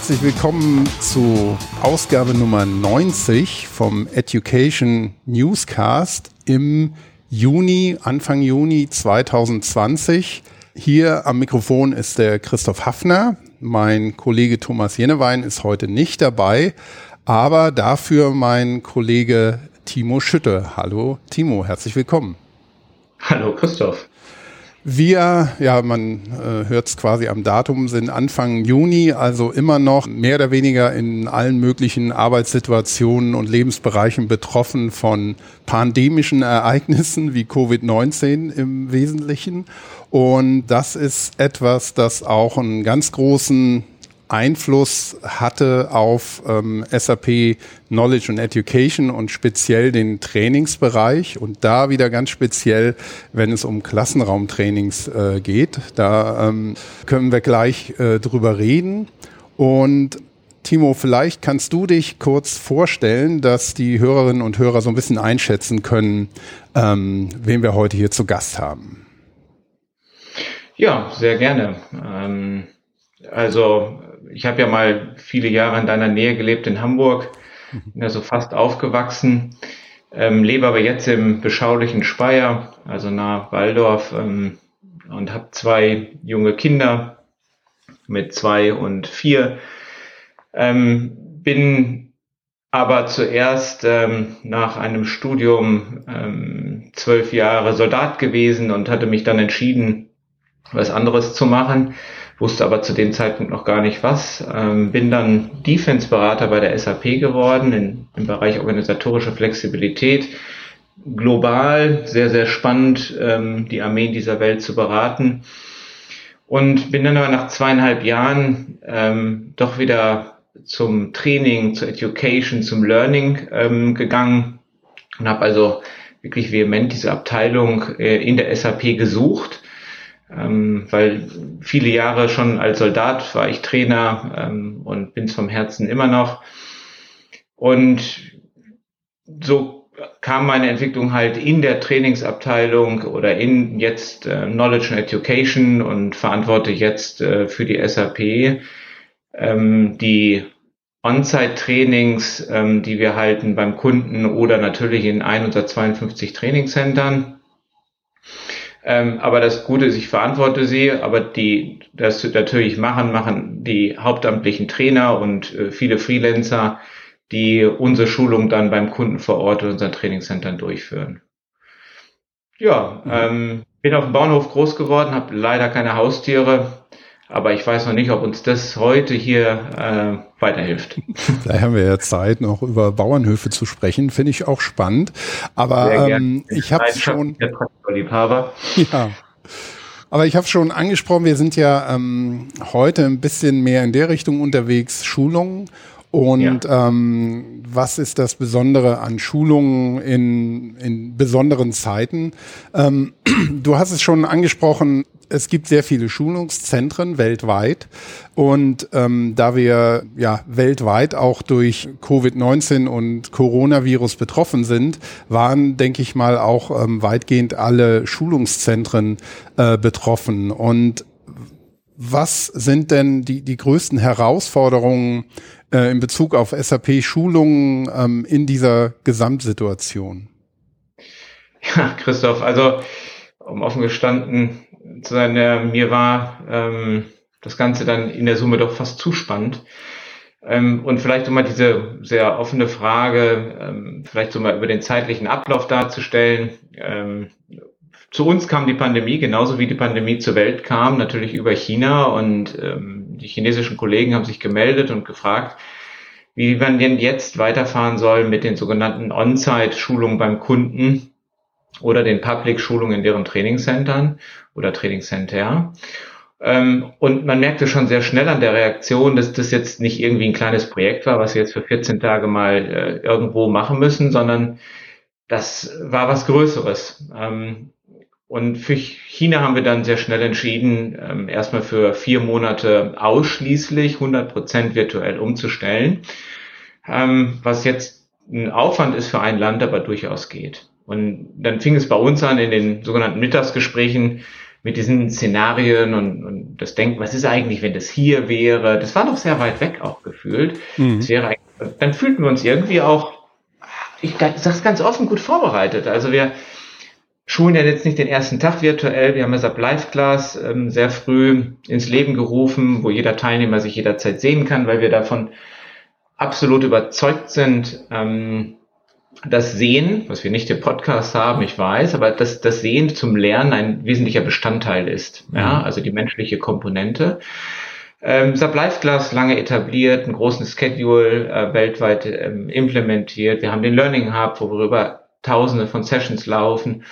Herzlich willkommen zu Ausgabe Nummer 90 vom Education Newscast im Juni, Anfang Juni 2020. Hier am Mikrofon ist der Christoph Hafner. Mein Kollege Thomas Jennewein ist heute nicht dabei, aber dafür mein Kollege Timo Schütte. Hallo Timo, herzlich willkommen. Hallo Christoph. Wir, ja, man äh, hört es quasi am Datum, sind Anfang Juni, also immer noch mehr oder weniger in allen möglichen Arbeitssituationen und Lebensbereichen betroffen von pandemischen Ereignissen wie Covid-19 im Wesentlichen. Und das ist etwas, das auch einen ganz großen Einfluss hatte auf ähm, SAP Knowledge and Education und speziell den Trainingsbereich und da wieder ganz speziell, wenn es um Klassenraumtrainings äh, geht. Da ähm, können wir gleich äh, drüber reden. Und Timo, vielleicht kannst du dich kurz vorstellen, dass die Hörerinnen und Hörer so ein bisschen einschätzen können, ähm, wen wir heute hier zu Gast haben. Ja, sehr gerne. Ähm, also ich habe ja mal viele Jahre in deiner Nähe gelebt in Hamburg, bin ja so fast aufgewachsen, ähm, lebe aber jetzt im beschaulichen Speyer, also nahe Waldorf ähm, und habe zwei junge Kinder mit zwei und vier. Ähm, bin aber zuerst ähm, nach einem Studium ähm, zwölf Jahre Soldat gewesen und hatte mich dann entschieden, was anderes zu machen wusste aber zu dem Zeitpunkt noch gar nicht was. Ähm, bin dann Defense-Berater bei der SAP geworden in, im Bereich organisatorische Flexibilität. Global sehr, sehr spannend, ähm, die Armeen dieser Welt zu beraten. Und bin dann aber nach zweieinhalb Jahren ähm, doch wieder zum Training, zur Education, zum Learning ähm, gegangen und habe also wirklich vehement diese Abteilung äh, in der SAP gesucht ähm, weil viele Jahre schon als Soldat war ich Trainer ähm, und bin es vom Herzen immer noch. Und so kam meine Entwicklung halt in der Trainingsabteilung oder in jetzt äh, Knowledge and Education und verantworte jetzt äh, für die SAP ähm, die On-Site-Trainings, die wir halten beim Kunden oder natürlich in ein oder 52 Trainingscentern. Ähm, aber das Gute ist, ich verantworte sie, aber die das natürlich machen, machen die hauptamtlichen Trainer und äh, viele Freelancer, die unsere Schulung dann beim Kunden vor Ort in unseren Trainingscentern durchführen. Ja, mhm. ähm, bin auf dem Bauernhof groß geworden, habe leider keine Haustiere, aber ich weiß noch nicht, ob uns das heute hier äh, weiterhilft. Da haben wir ja Zeit, noch über Bauernhöfe zu sprechen. Finde ich auch spannend. Aber ähm, ich habe schon. Ja. Aber ich habe schon angesprochen, wir sind ja ähm, heute ein bisschen mehr in der Richtung unterwegs, Schulungen. Und ja. ähm, was ist das Besondere an Schulungen in, in besonderen Zeiten? Ähm, du hast es schon angesprochen, es gibt sehr viele Schulungszentren weltweit und ähm, da wir ja weltweit auch durch Covid-19 und Coronavirus betroffen sind, waren, denke ich mal, auch ähm, weitgehend alle Schulungszentren äh, betroffen. Und was sind denn die, die größten Herausforderungen äh, in Bezug auf SAP-Schulungen ähm, in dieser Gesamtsituation? Ja, Christoph, also um offen gestanden, zu sein, der, mir war ähm, das Ganze dann in der Summe doch fast zu spannend. Ähm, und vielleicht um mal diese sehr offene Frage, ähm, vielleicht so mal über den zeitlichen Ablauf darzustellen. Ähm, zu uns kam die Pandemie, genauso wie die Pandemie zur Welt kam, natürlich über China und ähm, die chinesischen Kollegen haben sich gemeldet und gefragt, wie man denn jetzt weiterfahren soll mit den sogenannten On-Site-Schulungen beim Kunden oder den Public-Schulungen in deren Trainingscentern oder Trainingscenter. Ähm, und man merkte schon sehr schnell an der Reaktion, dass das jetzt nicht irgendwie ein kleines Projekt war, was wir jetzt für 14 Tage mal äh, irgendwo machen müssen, sondern das war was Größeres. Ähm, und für China haben wir dann sehr schnell entschieden, ähm, erstmal für vier Monate ausschließlich 100 Prozent virtuell umzustellen, was jetzt ein Aufwand ist für ein Land, aber durchaus geht. Und dann fing es bei uns an in den sogenannten Mittagsgesprächen, mit diesen Szenarien und, und das Denken, was ist eigentlich, wenn das hier wäre? Das war doch sehr weit weg auch gefühlt. Mhm. Das wäre, dann fühlten wir uns irgendwie auch, ich sag's ganz offen, gut vorbereitet. Also wir schulen ja jetzt nicht den ersten Tag virtuell. Wir haben ja SAP Live Class ähm, sehr früh ins Leben gerufen, wo jeder Teilnehmer sich jederzeit sehen kann, weil wir davon absolut überzeugt sind, ähm, das Sehen, was wir nicht im Podcast haben, ich weiß, aber dass das Sehen zum Lernen ein wesentlicher Bestandteil ist. Ja, mhm. also die menschliche Komponente. Ähm, SAP Live Class lange etabliert, einen großen Schedule äh, weltweit ähm, implementiert. Wir haben den Learning Hub, worüber Tausende von Sessions laufen.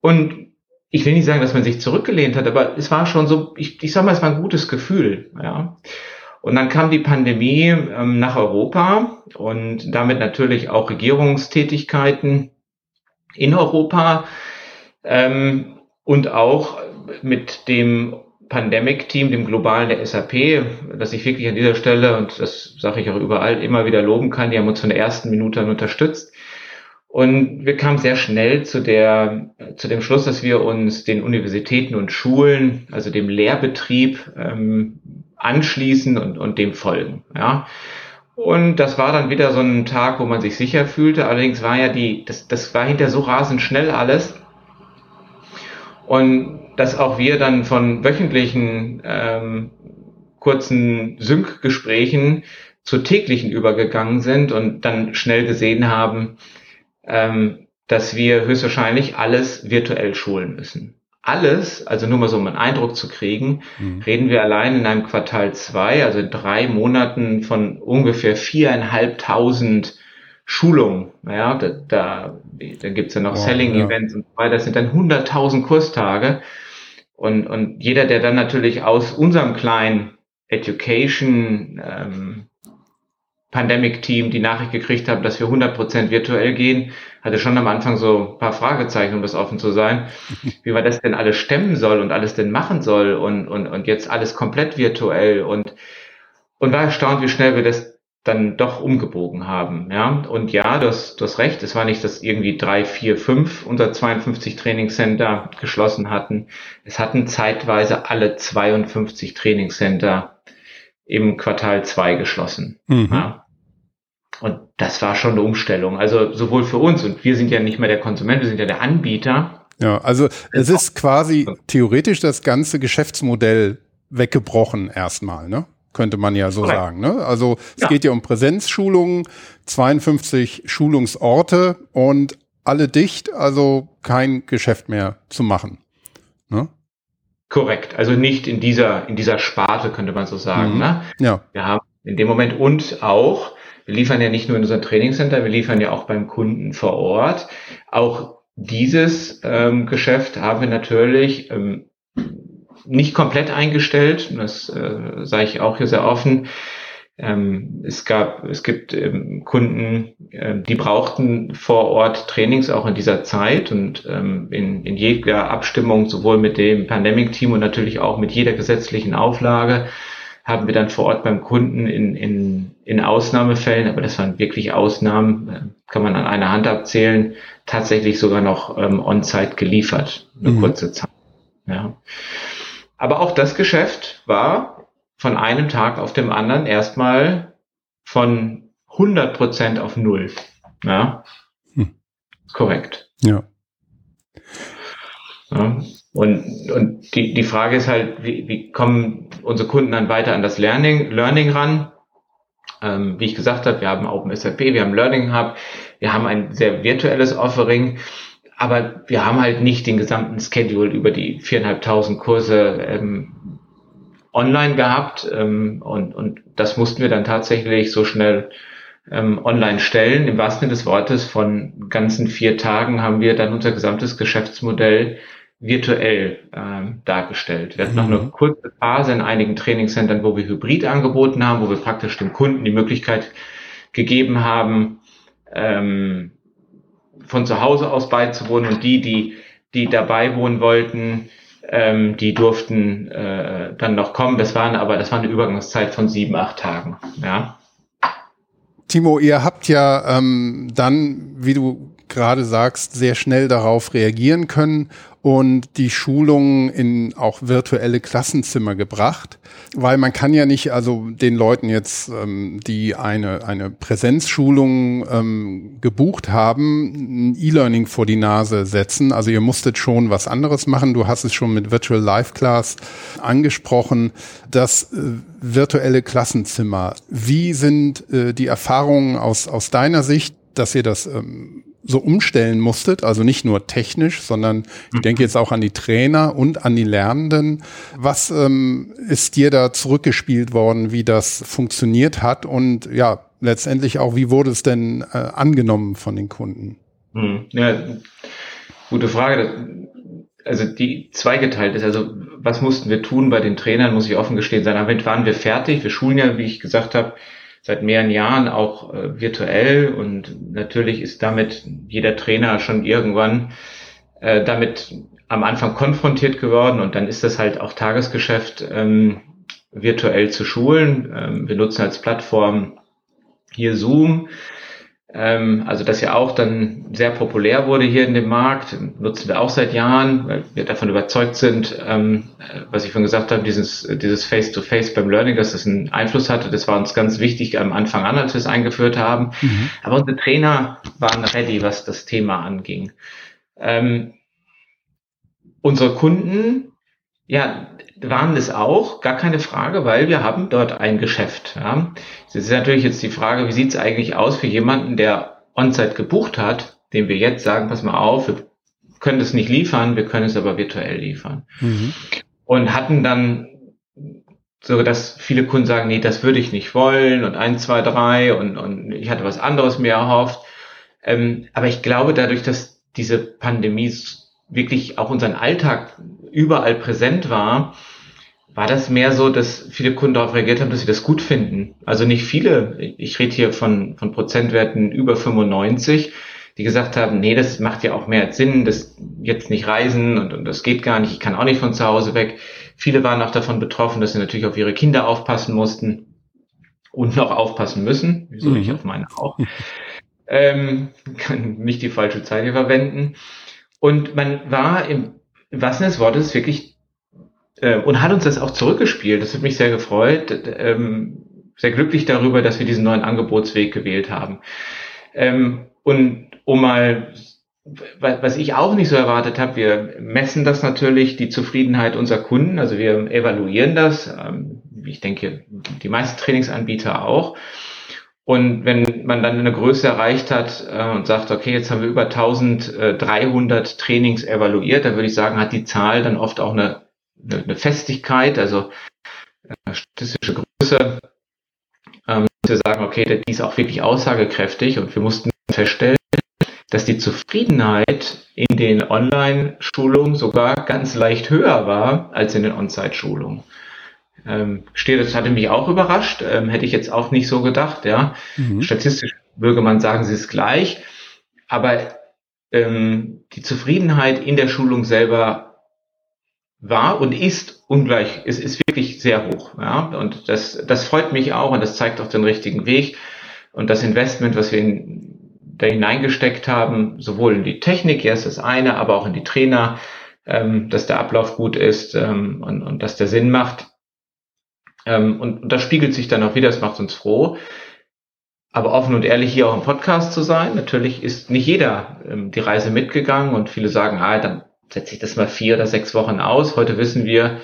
Und ich will nicht sagen, dass man sich zurückgelehnt hat, aber es war schon so, ich, ich sag mal, es war ein gutes Gefühl. Ja. Und dann kam die Pandemie ähm, nach Europa und damit natürlich auch Regierungstätigkeiten in Europa ähm, und auch mit dem Pandemic-Team, dem globalen der SAP, das ich wirklich an dieser Stelle, und das sage ich auch überall, immer wieder loben kann, die haben uns von der ersten Minute an unterstützt. Und wir kamen sehr schnell zu der, zu dem Schluss, dass wir uns den Universitäten und Schulen, also dem Lehrbetrieb, ähm, anschließen und, und dem folgen. Ja. Und das war dann wieder so ein Tag, wo man sich sicher fühlte. Allerdings war ja die, das, das war hinter so rasend schnell alles. Und dass auch wir dann von wöchentlichen ähm, kurzen Sync-Gesprächen zu täglichen übergegangen sind und dann schnell gesehen haben, ähm, dass wir höchstwahrscheinlich alles virtuell schulen müssen alles, also nur mal so um einen Eindruck zu kriegen, mhm. reden wir allein in einem Quartal zwei, also in drei Monaten von ungefähr viereinhalbtausend Schulungen. Ja, da, da, da gibt's ja noch wow, Selling-Events ja. und so weiter. Das sind dann hunderttausend Kurstage. Und, und jeder, der dann natürlich aus unserem kleinen Education ähm, Pandemic-Team die Nachricht gekriegt haben, dass wir 100% virtuell gehen, hatte schon am Anfang so ein paar Fragezeichen, um das offen zu sein, wie man das denn alles stemmen soll und alles denn machen soll und, und, und jetzt alles komplett virtuell und, und war erstaunt, wie schnell wir das dann doch umgebogen haben. Ja, und ja, du hast, du hast recht, es war nicht, dass irgendwie drei, vier, fünf unter 52 Trainingscenter geschlossen hatten. Es hatten zeitweise alle 52 Trainingscenter im Quartal zwei geschlossen. Mhm. Ja. Und das war schon eine Umstellung. Also sowohl für uns und wir sind ja nicht mehr der Konsument, wir sind ja der Anbieter. Ja, also es ist quasi theoretisch das ganze Geschäftsmodell weggebrochen erstmal, ne? Könnte man ja so Correct. sagen. Ne? Also es ja. geht ja um Präsenzschulungen, 52 Schulungsorte und alle dicht, also kein Geschäft mehr zu machen. Ne? Korrekt, also nicht in dieser in dieser Sparte könnte man so sagen. Mhm. Ne? Ja. Wir haben in dem Moment und auch wir liefern ja nicht nur in unserem Trainingscenter, wir liefern ja auch beim Kunden vor Ort. Auch dieses ähm, Geschäft haben wir natürlich ähm, nicht komplett eingestellt. Das äh, sage ich auch hier sehr offen. Ähm, es gab, es gibt ähm, Kunden, äh, die brauchten vor Ort Trainings auch in dieser Zeit und ähm, in, in jeder Abstimmung sowohl mit dem Pandemic-Team und natürlich auch mit jeder gesetzlichen Auflage haben wir dann vor Ort beim Kunden in, in, in Ausnahmefällen, aber das waren wirklich Ausnahmen, äh, kann man an einer Hand abzählen, tatsächlich sogar noch ähm, on-site geliefert, eine mhm. kurze Zeit. Ja. Aber auch das Geschäft war von einem Tag auf dem anderen erstmal von 100 Prozent auf Null. Ja. Hm. Korrekt. Ja. ja. Und, und die, die Frage ist halt, wie, wie kommen unsere Kunden dann weiter an das Learning, Learning ran? Ähm, wie ich gesagt habe, wir haben OpenSAP, wir haben Learning Hub, wir haben ein sehr virtuelles Offering, aber wir haben halt nicht den gesamten Schedule über die viereinhalbtausend Kurse ähm, online gehabt ähm, und, und das mussten wir dann tatsächlich so schnell ähm, online stellen. Im wahrsten Sinne des Wortes von ganzen vier Tagen haben wir dann unser gesamtes Geschäftsmodell virtuell ähm, dargestellt. Wir hatten mhm. noch eine kurze Phase in einigen Trainingscentern, wo wir Hybrid angeboten haben, wo wir praktisch dem Kunden die Möglichkeit gegeben haben, ähm, von zu Hause aus beizuwohnen und die, die, die dabei wohnen wollten, ähm, die durften äh, dann noch kommen. Das waren aber, das war eine Übergangszeit von sieben, acht Tagen. Ja. Timo, ihr habt ja ähm, dann, wie du gerade sagst, sehr schnell darauf reagieren können und die Schulungen in auch virtuelle Klassenzimmer gebracht, weil man kann ja nicht also den Leuten jetzt, ähm, die eine, eine Präsenzschulung ähm, gebucht haben, ein E-Learning vor die Nase setzen. Also ihr musstet schon was anderes machen. Du hast es schon mit Virtual Live Class angesprochen. Das äh, virtuelle Klassenzimmer. Wie sind äh, die Erfahrungen aus, aus deiner Sicht, dass ihr das ähm, so umstellen musstet, also nicht nur technisch, sondern ich denke jetzt auch an die Trainer und an die Lernenden. Was ähm, ist dir da zurückgespielt worden, wie das funktioniert hat und ja, letztendlich auch, wie wurde es denn äh, angenommen von den Kunden? Hm, ja, gute Frage. Also die zweigeteilt ist, also was mussten wir tun bei den Trainern, muss ich offen gestehen sein. Damit waren wir fertig. Wir schulen ja, wie ich gesagt habe, seit mehreren Jahren auch äh, virtuell und natürlich ist damit jeder Trainer schon irgendwann äh, damit am Anfang konfrontiert geworden und dann ist das halt auch Tagesgeschäft ähm, virtuell zu schulen. Ähm, wir nutzen als Plattform hier Zoom also das ja auch dann sehr populär wurde hier in dem Markt, nutzen wir auch seit Jahren, weil wir davon überzeugt sind, ähm, was ich schon gesagt habe, dieses dieses Face-to-Face -face beim Learning, dass das einen Einfluss hatte. Das war uns ganz wichtig am Anfang an, als wir es eingeführt haben. Mhm. Aber unsere Trainer waren ready, was das Thema anging. Ähm, unsere Kunden, ja, waren es auch, gar keine Frage, weil wir haben dort ein Geschäft. Ja. Das ist natürlich jetzt die Frage, wie sieht es eigentlich aus für jemanden, der On-Site gebucht hat, dem wir jetzt sagen, pass mal auf, wir können das nicht liefern, wir können es aber virtuell liefern. Mhm. Und hatten dann so, dass viele Kunden sagen, nee, das würde ich nicht wollen und eins, zwei, drei und, und ich hatte was anderes mir erhofft. Ähm, aber ich glaube, dadurch, dass diese Pandemie wirklich auch unseren Alltag überall präsent war, war das mehr so, dass viele Kunden darauf reagiert haben, dass sie das gut finden. Also nicht viele, ich rede hier von, von Prozentwerten über 95, die gesagt haben, nee, das macht ja auch mehr Sinn, das jetzt nicht reisen und, und das geht gar nicht, ich kann auch nicht von zu Hause weg. Viele waren auch davon betroffen, dass sie natürlich auf ihre Kinder aufpassen mussten und noch aufpassen müssen, wieso mhm. ich auf meine auch. ähm, kann nicht die falsche Zeit hier verwenden. Und man war im, im wahrsten des Wortes wirklich äh, und hat uns das auch zurückgespielt. Das hat mich sehr gefreut, ähm, sehr glücklich darüber, dass wir diesen neuen Angebotsweg gewählt haben. Ähm, und um mal was ich auch nicht so erwartet habe, wir messen das natürlich, die Zufriedenheit unserer Kunden, also wir evaluieren das, ähm, ich denke, die meisten Trainingsanbieter auch. Und wenn man dann eine Größe erreicht hat äh, und sagt, okay, jetzt haben wir über 1300 Trainings evaluiert, dann würde ich sagen, hat die Zahl dann oft auch eine, eine, Festigkeit, also eine statistische Größe, ähm, wir sagen, okay, die ist auch wirklich aussagekräftig und wir mussten feststellen, dass die Zufriedenheit in den Online-Schulungen sogar ganz leicht höher war als in den On-Site-Schulungen. Ähm, steht, das hatte mich auch überrascht, ähm, hätte ich jetzt auch nicht so gedacht, ja. Mhm. Statistisch würde man sagen, sie ist gleich, aber ähm, die Zufriedenheit in der Schulung selber war und ist ungleich, ist, ist wirklich sehr hoch, ja. Und das, das freut mich auch und das zeigt auch den richtigen Weg. Und das Investment, was wir in, da hineingesteckt haben, sowohl in die Technik, erst das eine, aber auch in die Trainer, ähm, dass der Ablauf gut ist ähm, und, und dass der Sinn macht, ähm, und, und das spiegelt sich dann auch wieder, das macht uns froh. Aber offen und ehrlich hier auch im Podcast zu sein, natürlich ist nicht jeder ähm, die Reise mitgegangen und viele sagen, ah, dann setze ich das mal vier oder sechs Wochen aus. Heute wissen wir,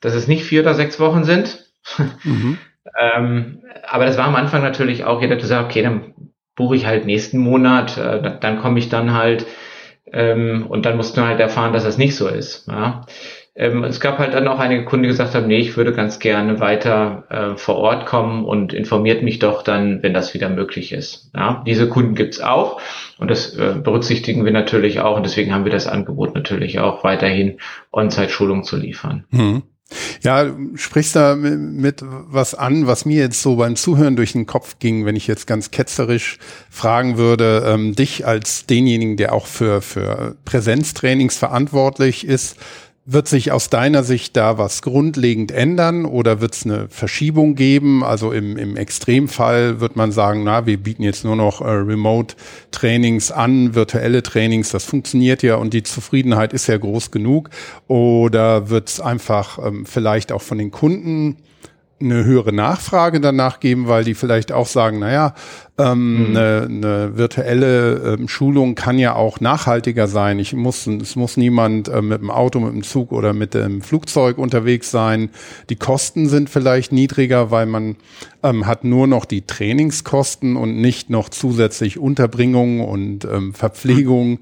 dass es nicht vier oder sechs Wochen sind. Mhm. ähm, aber das war am Anfang natürlich auch jeder, der sagt, okay, dann buche ich halt nächsten Monat, äh, dann komme ich dann halt ähm, und dann mussten wir halt erfahren, dass das nicht so ist. Ja. Ähm, es gab halt dann auch einige Kunden, die gesagt haben, nee, ich würde ganz gerne weiter äh, vor Ort kommen und informiert mich doch dann, wenn das wieder möglich ist. Ja, diese Kunden gibt's auch und das äh, berücksichtigen wir natürlich auch und deswegen haben wir das Angebot natürlich auch weiterhin On-Site-Schulung zu liefern. Hm. Ja, sprichst da mit was an, was mir jetzt so beim Zuhören durch den Kopf ging, wenn ich jetzt ganz ketzerisch fragen würde, ähm, dich als denjenigen, der auch für, für Präsenztrainings verantwortlich ist, Wird sich aus deiner Sicht da was grundlegend ändern oder wird es eine Verschiebung geben? Also im, im Extremfall wird man sagen, na, wir bieten jetzt nur noch äh, Remote-Trainings an, virtuelle Trainings, das funktioniert ja und die Zufriedenheit ist ja groß genug. Oder wird es einfach ähm, vielleicht auch von den Kunden eine höhere Nachfrage danach geben, weil die vielleicht auch sagen, naja, ähm, mhm. eine, eine virtuelle ähm, Schulung kann ja auch nachhaltiger sein. Ich muss, es muss niemand äh, mit dem Auto, mit dem Zug oder mit dem Flugzeug unterwegs sein. Die Kosten sind vielleicht niedriger, weil man ähm, hat nur noch die Trainingskosten und nicht noch zusätzlich Unterbringung und ähm, Verpflegung. Mhm.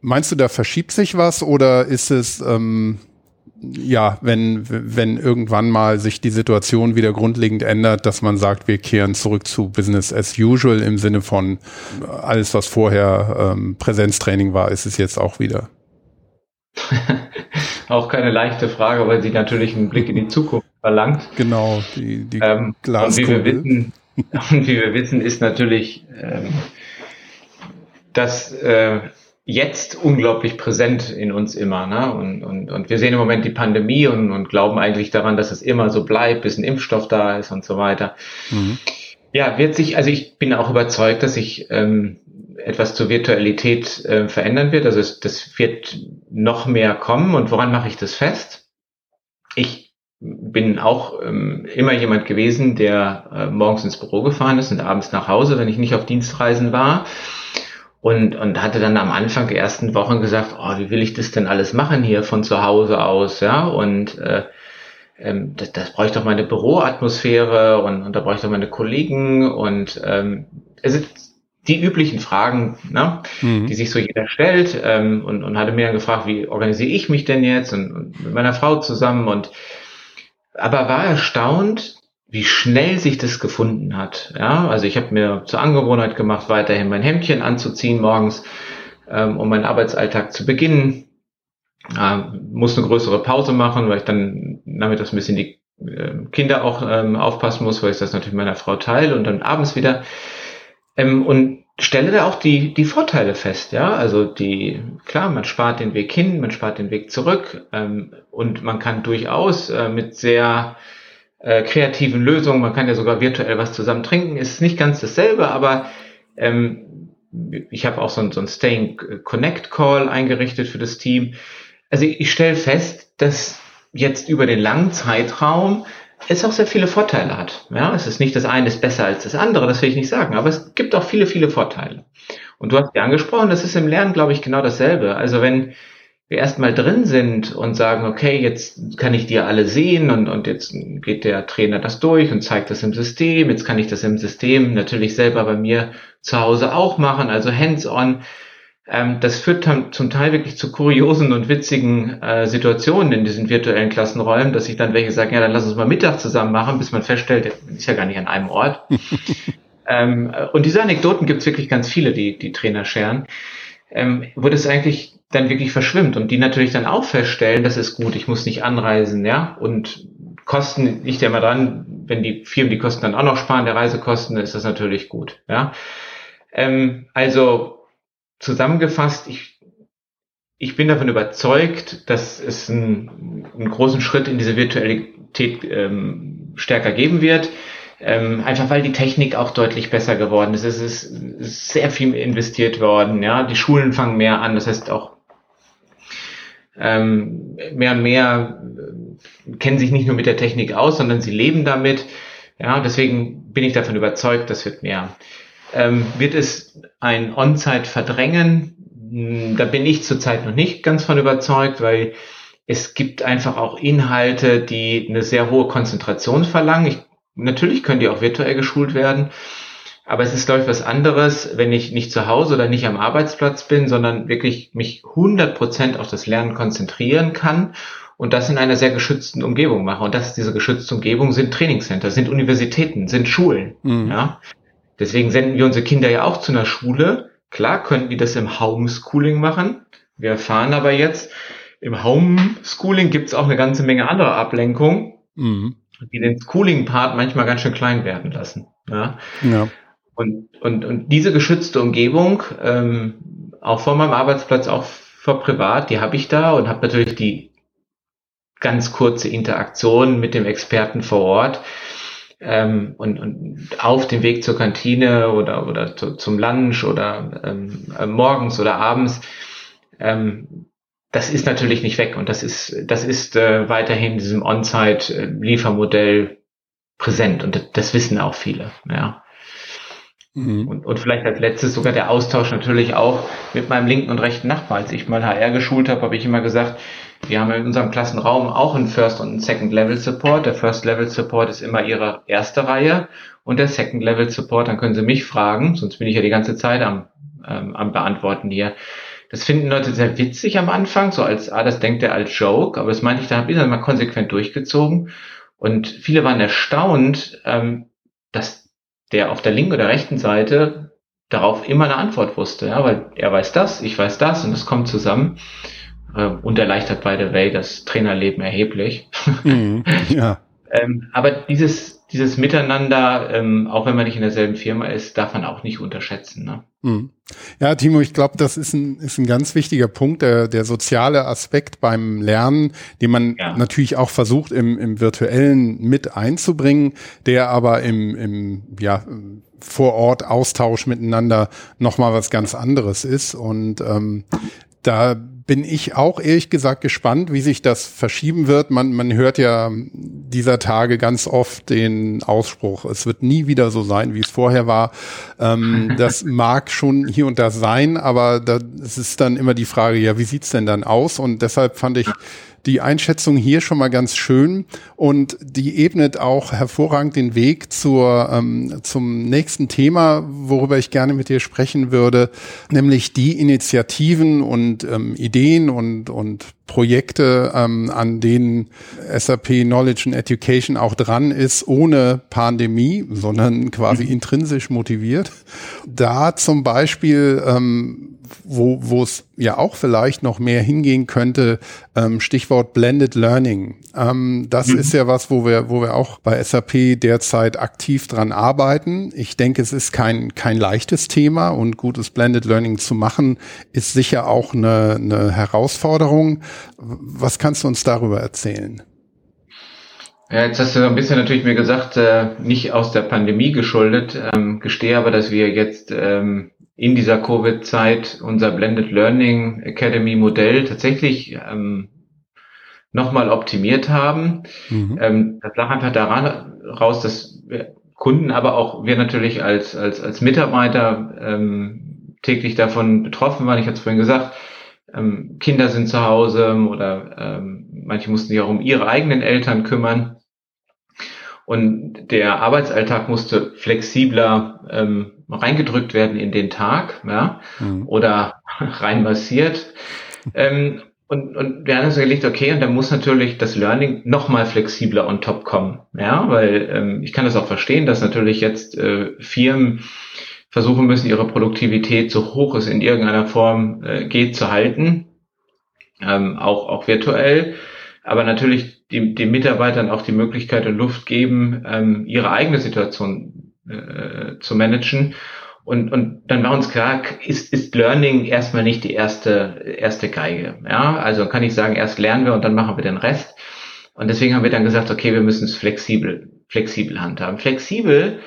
Meinst du, da verschiebt sich was oder ist es ähm, ja, wenn, wenn irgendwann mal sich die Situation wieder grundlegend ändert, dass man sagt, wir kehren zurück zu Business as usual im Sinne von alles, was vorher ähm, Präsenztraining war, ist es jetzt auch wieder. auch keine leichte Frage, weil sie natürlich einen Blick in die Zukunft verlangt. Genau, die, die ähm, und wie wir wissen, und wie wir wissen, ist natürlich, ähm, dass äh, jetzt unglaublich präsent in uns immer. Ne? Und, und, und wir sehen im Moment die Pandemie und, und glauben eigentlich daran, dass es immer so bleibt, bis ein Impfstoff da ist und so weiter. Mhm. Ja, wird sich, also ich bin auch überzeugt, dass sich ähm, etwas zur Virtualität äh, verändern wird. Also es, das wird noch mehr kommen. Und woran mache ich das fest? Ich bin auch ähm, immer jemand gewesen, der äh, morgens ins Büro gefahren ist und abends nach Hause, wenn ich nicht auf Dienstreisen war und, und hatte dann am Anfang der ersten Wochen gesagt, oh, wie will ich das denn alles machen hier von zu Hause aus, ja, und äh, ähm, das, das brauche ich doch meine Büroatmosphäre und, und da brauche ich doch meine Kollegen und ähm, es sind die üblichen Fragen, ne, mhm. die sich so jeder stellt ähm, und, und hatte mir dann gefragt, wie organisiere ich mich denn jetzt und, und mit meiner Frau zusammen und aber war erstaunt, wie schnell sich das gefunden hat. Ja, also ich habe mir zur Angewohnheit gemacht, weiterhin mein Hemdchen anzuziehen morgens, ähm, um meinen Arbeitsalltag zu beginnen. Ähm, muss eine größere Pause machen, weil ich dann damit das ein bisschen die äh, Kinder auch ähm, aufpassen muss, weil ich das natürlich meiner Frau teile und dann abends wieder. Ähm, und stelle da auch die, die Vorteile fest, ja. Also die, klar, man spart den Weg hin, man spart den Weg zurück ähm, und man kann durchaus äh, mit sehr äh, kreativen Lösungen. Man kann ja sogar virtuell was zusammen trinken. Ist nicht ganz dasselbe, aber ähm, ich habe auch so ein, so ein Staying Connect Call eingerichtet für das Team. Also ich, ich stelle fest, dass jetzt über den langen Zeitraum es auch sehr viele Vorteile hat. Ja, es ist nicht das eine ist besser als das andere, das will ich nicht sagen, aber es gibt auch viele, viele Vorteile. Und du hast ja angesprochen, das ist im Lernen, glaube ich, genau dasselbe. Also wenn wir erstmal drin sind und sagen, okay, jetzt kann ich die alle sehen und, und jetzt geht der Trainer das durch und zeigt das im System, jetzt kann ich das im System natürlich selber bei mir zu Hause auch machen, also hands-on. Ähm, das führt zum Teil wirklich zu kuriosen und witzigen äh, Situationen in diesen virtuellen Klassenräumen, dass ich dann welche sagen, ja, dann lass uns mal Mittag zusammen machen, bis man feststellt, ist ja gar nicht an einem Ort. ähm, und diese Anekdoten gibt es wirklich ganz viele, die die Trainer scheren, ähm, wo das eigentlich dann wirklich verschwimmt und die natürlich dann auch feststellen, das ist gut, ich muss nicht anreisen, ja, und Kosten liegt ja immer dran, wenn die Firmen die Kosten dann auch noch sparen, der Reisekosten, ist das natürlich gut, ja. Ähm, also zusammengefasst, ich, ich bin davon überzeugt, dass es einen, einen großen Schritt in diese Virtualität ähm, stärker geben wird. Ähm, einfach weil die Technik auch deutlich besser geworden ist. Es ist, es ist sehr viel investiert worden. Ja, die Schulen fangen mehr an. Das heißt auch ähm, mehr und mehr äh, kennen sich nicht nur mit der Technik aus, sondern sie leben damit. Ja, deswegen bin ich davon überzeugt, das wird mehr. Ähm, wird es ein On-Site verdrängen? Hm, da bin ich zurzeit noch nicht ganz von überzeugt, weil es gibt einfach auch Inhalte, die eine sehr hohe Konzentration verlangen. Ich, natürlich können die auch virtuell geschult werden, aber es ist, glaube ich, was anderes, wenn ich nicht zu Hause oder nicht am Arbeitsplatz bin, sondern wirklich mich 100% auf das Lernen konzentrieren kann und das in einer sehr geschützten Umgebung mache. Und das, diese geschützte Umgebung sind Trainingscenter, sind Universitäten, sind Schulen. Mhm. Ja? Deswegen senden wir unsere Kinder ja auch zu einer Schule. Klar könnten die das im Homeschooling machen. Wir erfahren aber jetzt, im Homeschooling gibt es auch eine ganze Menge anderer Ablenkung, mhm. die den Schooling-Part manchmal ganz schön klein werden lassen. Ja. ja. Und, und, und diese geschützte Umgebung, ähm, auch vor meinem Arbeitsplatz, auch vor privat, die habe ich da und habe natürlich die ganz kurze Interaktion mit dem Experten vor Ort. Ähm, und, und auf dem Weg zur Kantine oder, oder zu, zum Lunch oder ähm, äh, morgens oder abends, ähm, das ist natürlich nicht weg und das ist, das ist äh, weiterhin in diesem On-Site-Liefermodell präsent und das, das wissen auch viele. Ja. Mhm. Und, und vielleicht als letztes sogar der Austausch natürlich auch mit meinem linken und rechten Nachbar. Als ich mal HR geschult habe, habe ich immer gesagt, wir haben in unserem Klassenraum auch einen First und einen Second Level Support. Der First Level Support ist immer ihre erste Reihe und der Second Level Support, dann können Sie mich fragen, sonst bin ich ja die ganze Zeit am, ähm, am Beantworten hier. Das finden Leute sehr witzig am Anfang, so als, ah, das denkt er als Joke, aber das meinte ich, da habe ich dann mal konsequent durchgezogen. Und viele waren erstaunt, ähm, dass der auf der linken oder rechten Seite darauf immer eine Antwort wusste, ja, weil er weiß das, ich weiß das und es kommt zusammen äh, und erleichtert by the way das Trainerleben erheblich. Mhm, ja. ähm, aber dieses dieses Miteinander, ähm, auch wenn man nicht in derselben Firma ist, darf man auch nicht unterschätzen. Ne? Mhm. Ja, Timo, ich glaube, das ist ein, ist ein ganz wichtiger Punkt, der, der soziale Aspekt beim Lernen, den man ja. natürlich auch versucht im, im virtuellen mit einzubringen, der aber im, im ja, vor Ort Austausch miteinander nochmal was ganz anderes ist. Und ähm, da bin ich auch ehrlich gesagt gespannt, wie sich das verschieben wird. Man, man hört ja dieser Tage ganz oft den Ausspruch, es wird nie wieder so sein, wie es vorher war. Ähm, das mag schon hier und da sein, aber da, es ist dann immer die Frage, ja, wie sieht's denn dann aus? Und deshalb fand ich die Einschätzung hier schon mal ganz schön und die ebnet auch hervorragend den Weg zur, ähm, zum nächsten Thema, worüber ich gerne mit dir sprechen würde, nämlich die Initiativen und ähm, Ideen und, und Projekte, ähm, an denen SAP Knowledge and Education auch dran ist, ohne Pandemie, sondern quasi mhm. intrinsisch motiviert. Da zum Beispiel ähm, wo, wo es ja auch vielleicht noch mehr hingehen könnte, ähm, Stichwort Blended Learning. Ähm, das mhm. ist ja was, wo wir, wo wir auch bei SAP derzeit aktiv dran arbeiten. Ich denke, es ist kein, kein leichtes Thema und gutes Blended Learning zu machen, ist sicher auch eine, eine Herausforderung. Was kannst du uns darüber erzählen? Ja, jetzt hast du so ein bisschen natürlich mir gesagt, äh, nicht aus der Pandemie geschuldet, ähm, gestehe aber, dass wir jetzt ähm, in dieser Covid-Zeit unser Blended Learning Academy Modell tatsächlich ähm, nochmal optimiert haben. Mhm. Ähm, das lag einfach daran raus, dass Kunden, aber auch wir natürlich als, als, als Mitarbeiter ähm, täglich davon betroffen waren. Ich hatte es vorhin gesagt, ähm, Kinder sind zu Hause oder ähm, manche mussten sich auch um ihre eigenen Eltern kümmern. Und der Arbeitsalltag musste flexibler ähm, reingedrückt werden in den Tag, ja, mhm. oder reinmassiert. ähm, und, und wir haben uns überlegt, okay, und dann muss natürlich das Learning nochmal flexibler on top kommen, ja, weil ähm, ich kann das auch verstehen, dass natürlich jetzt äh, Firmen versuchen müssen, ihre Produktivität so hoch es in irgendeiner Form äh, geht zu halten, ähm, auch auch virtuell aber natürlich die, den Mitarbeitern auch die Möglichkeit und Luft geben, ähm, ihre eigene Situation äh, zu managen. Und, und dann war uns klar, ist, ist Learning erstmal nicht die erste, erste Geige. Ja, also kann ich sagen, erst lernen wir und dann machen wir den Rest. Und deswegen haben wir dann gesagt, okay, wir müssen es flexibel, flexibel handhaben. Flexibel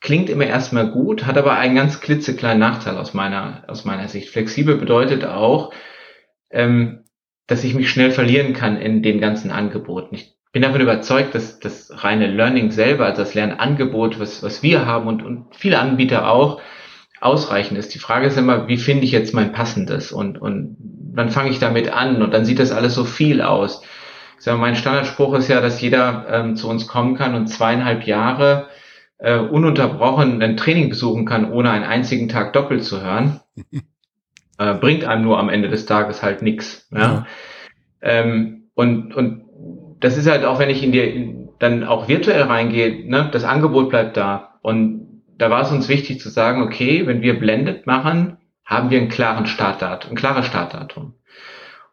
klingt immer erstmal gut, hat aber einen ganz klitzekleinen Nachteil aus meiner, aus meiner Sicht. Flexibel bedeutet auch, ähm, dass ich mich schnell verlieren kann in den ganzen Angeboten. Ich bin davon überzeugt, dass das reine Learning selber, also das Lernangebot, was, was wir haben und, und viele Anbieter auch, ausreichend ist. Die Frage ist immer, wie finde ich jetzt mein passendes und, und wann fange ich damit an und dann sieht das alles so viel aus. Ich sage, mein Standardspruch ist ja, dass jeder ähm, zu uns kommen kann und zweieinhalb Jahre äh, ununterbrochen ein Training besuchen kann, ohne einen einzigen Tag doppelt zu hören. äh, bringt einem nur am Ende des Tages halt nichts. Ja? ja. Ähm, und, und das ist halt auch, wenn ich in die dann auch virtuell reingehe, ne, das Angebot bleibt da. Und da war es uns wichtig zu sagen, okay, wenn wir Blended machen, haben wir einen klaren Startdatum, ein klares Startdatum.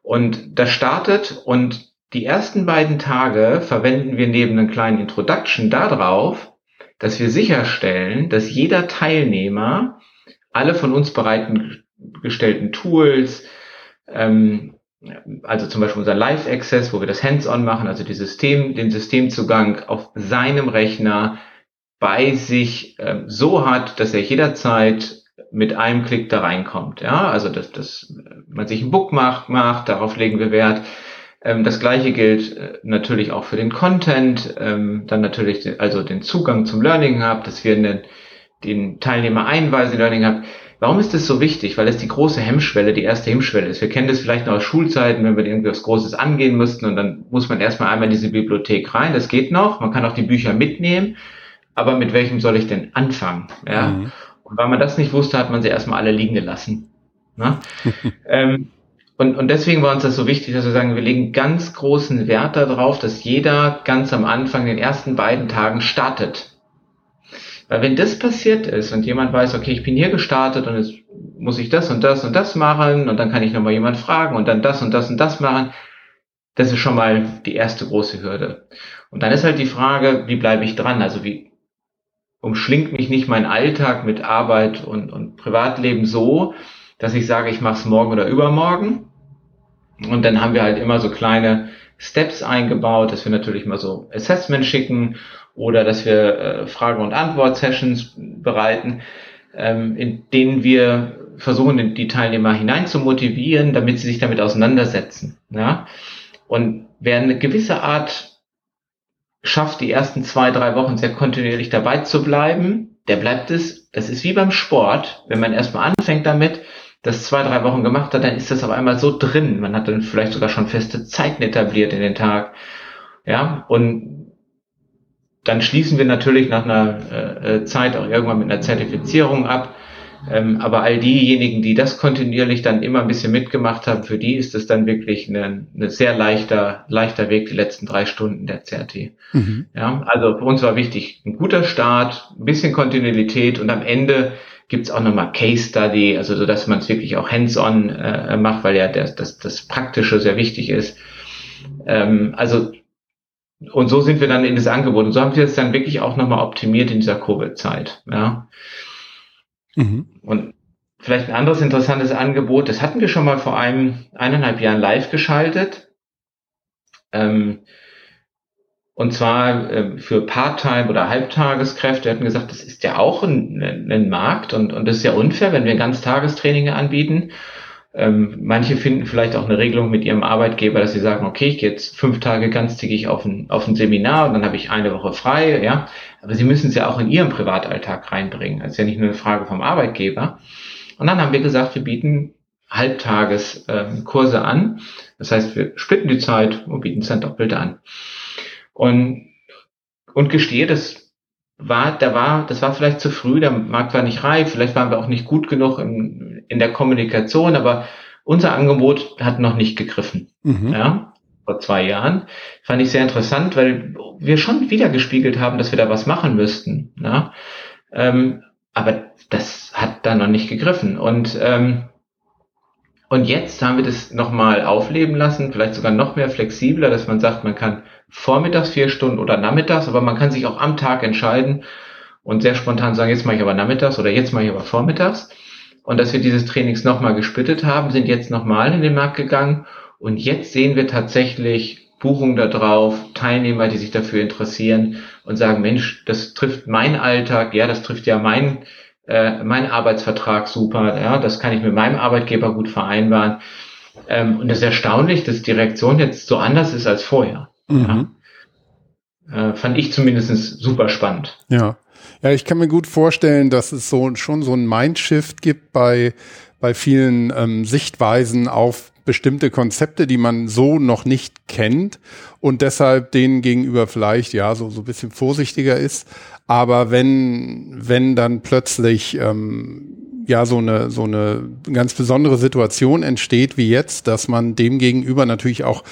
Und das startet und die ersten beiden Tage verwenden wir neben einem kleinen Introduction darauf, dass wir sicherstellen, dass jeder Teilnehmer alle von uns bereiten gestellten Tools, ähm, also zum Beispiel unser Live-Access, wo wir das Hands-on machen, also die System, den Systemzugang auf seinem Rechner bei sich äh, so hat, dass er jederzeit mit einem Klick da reinkommt. Ja, also dass, dass man sich ein Bookmark macht, darauf legen wir Wert. Ähm, das gleiche gilt äh, natürlich auch für den Content, ähm, dann natürlich den, also den Zugang zum Learning Hub, dass wir den, den Teilnehmer einweisen, Learning Hub. Warum ist das so wichtig? Weil es die große Hemmschwelle, die erste Hemmschwelle ist. Wir kennen das vielleicht noch aus Schulzeiten, wenn wir irgendwas Großes angehen müssten und dann muss man erstmal einmal in diese Bibliothek rein. Das geht noch. Man kann auch die Bücher mitnehmen. Aber mit welchem soll ich denn anfangen? Ja. Mhm. Und weil man das nicht wusste, hat man sie erstmal alle liegen gelassen. Ne? ähm, und, und deswegen war uns das so wichtig, dass wir sagen, wir legen ganz großen Wert darauf, dass jeder ganz am Anfang, den ersten beiden Tagen startet. Weil wenn das passiert ist und jemand weiß, okay, ich bin hier gestartet und jetzt muss ich das und das und das machen und dann kann ich nochmal jemand fragen und dann das und das und das machen, das ist schon mal die erste große Hürde. Und dann ist halt die Frage, wie bleibe ich dran? Also wie umschlingt mich nicht mein Alltag mit Arbeit und, und Privatleben so, dass ich sage, ich mache es morgen oder übermorgen. Und dann haben wir halt immer so kleine Steps eingebaut, dass wir natürlich mal so Assessment schicken oder dass wir äh, Frage- und Antwort-Sessions bereiten, ähm, in denen wir versuchen, die Teilnehmer hinein zu motivieren, damit sie sich damit auseinandersetzen. Ja? Und wer eine gewisse Art schafft, die ersten zwei, drei Wochen sehr kontinuierlich dabei zu bleiben, der bleibt es. Das ist wie beim Sport. Wenn man erstmal anfängt damit, das zwei, drei Wochen gemacht hat, dann ist das auf einmal so drin. Man hat dann vielleicht sogar schon feste Zeiten etabliert in den Tag. Ja, und dann schließen wir natürlich nach einer äh, äh Zeit auch irgendwann mit einer Zertifizierung ab. Ähm, aber all diejenigen, die das kontinuierlich dann immer ein bisschen mitgemacht haben, für die ist es dann wirklich ein eine sehr leichter, leichter Weg, die letzten drei Stunden der CRT. Mhm. Ja, also für uns war wichtig, ein guter Start, ein bisschen Kontinuität und am Ende gibt's auch nochmal Case Study, also so, dass man es wirklich auch hands-on äh, macht, weil ja das, das, das Praktische sehr wichtig ist. Ähm, also und so sind wir dann in das Angebot. Und so haben wir es dann wirklich auch nochmal optimiert in dieser Covid-Zeit. Ja. Mhm. Und vielleicht ein anderes interessantes Angebot, das hatten wir schon mal vor einem eineinhalb Jahren live geschaltet. Ähm, und zwar äh, für Part-Time oder Halbtageskräfte. Wir hatten gesagt, das ist ja auch ein, ein Markt und, und das ist ja unfair, wenn wir Ganztagestraining anbieten. Ähm, manche finden vielleicht auch eine Regelung mit ihrem Arbeitgeber, dass sie sagen, okay, ich gehe jetzt fünf Tage ganztägig auf ein, auf ein Seminar und dann habe ich eine Woche frei, ja. Aber sie müssen es ja auch in ihrem Privatalltag reinbringen. Das ist ja nicht nur eine Frage vom Arbeitgeber. Und dann haben wir gesagt, wir bieten Halbtageskurse ähm, an. Das heißt, wir splitten die Zeit und bieten es dann doppelt an. Und, und gestehe, das war, da war, das war vielleicht zu früh, der Markt war nicht reif, vielleicht waren wir auch nicht gut genug in, in der Kommunikation, aber unser Angebot hat noch nicht gegriffen. Mhm. Ja, vor zwei Jahren. Fand ich sehr interessant, weil wir schon wieder gespiegelt haben, dass wir da was machen müssten. Ja? Ähm, aber das hat da noch nicht gegriffen. Und, ähm, und jetzt haben wir das nochmal aufleben lassen, vielleicht sogar noch mehr flexibler, dass man sagt, man kann vormittags vier Stunden oder nachmittags, aber man kann sich auch am Tag entscheiden und sehr spontan sagen, jetzt mache ich aber nachmittags oder jetzt mache ich aber vormittags. Und dass wir dieses Trainings nochmal gespittet haben, sind jetzt nochmal in den Markt gegangen und jetzt sehen wir tatsächlich Buchungen da drauf, Teilnehmer, die sich dafür interessieren und sagen, Mensch, das trifft meinen Alltag, ja, das trifft ja mein, äh, mein Arbeitsvertrag super, ja, das kann ich mit meinem Arbeitgeber gut vereinbaren. Ähm, und es ist erstaunlich, dass die Reaktion jetzt so anders ist als vorher. Mhm. Ja. Äh, fand ich zumindest super spannend. Ja. Ja, ich kann mir gut vorstellen, dass es so schon so ein Mindshift gibt bei, bei vielen ähm, Sichtweisen auf bestimmte Konzepte, die man so noch nicht kennt und deshalb denen gegenüber vielleicht ja so so ein bisschen vorsichtiger ist. Aber wenn wenn dann plötzlich ähm, ja so eine so eine ganz besondere Situation entsteht wie jetzt, dass man dem gegenüber natürlich auch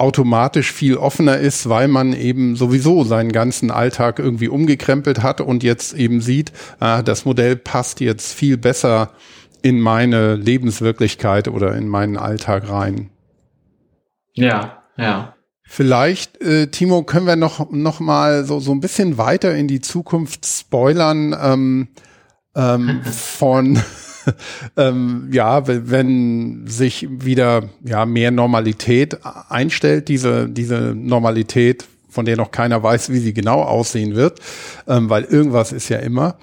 automatisch viel offener ist, weil man eben sowieso seinen ganzen Alltag irgendwie umgekrempelt hat und jetzt eben sieht, ah, das Modell passt jetzt viel besser in meine Lebenswirklichkeit oder in meinen Alltag rein. Ja, ja. Vielleicht, äh, Timo, können wir noch, noch mal so, so ein bisschen weiter in die Zukunft spoilern. Ähm, ähm, von ähm, ja, wenn sich wieder ja mehr Normalität einstellt, diese diese Normalität, von der noch keiner weiß, wie sie genau aussehen wird, ähm, weil irgendwas ist ja immer.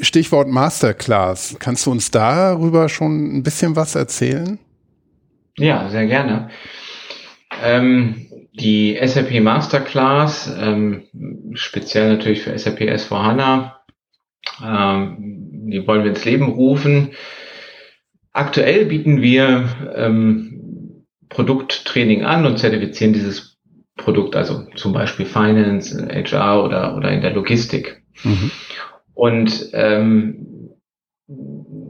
Stichwort Masterclass. Kannst du uns darüber schon ein bisschen was erzählen? Ja, sehr gerne. Ähm, die SAP Masterclass, ähm, speziell natürlich für SAP S4HANA, ähm, die wollen wir ins Leben rufen. Aktuell bieten wir ähm, Produkttraining an und zertifizieren dieses Produkt, also zum Beispiel Finance, HR oder, oder in der Logistik. Mhm. Und ähm,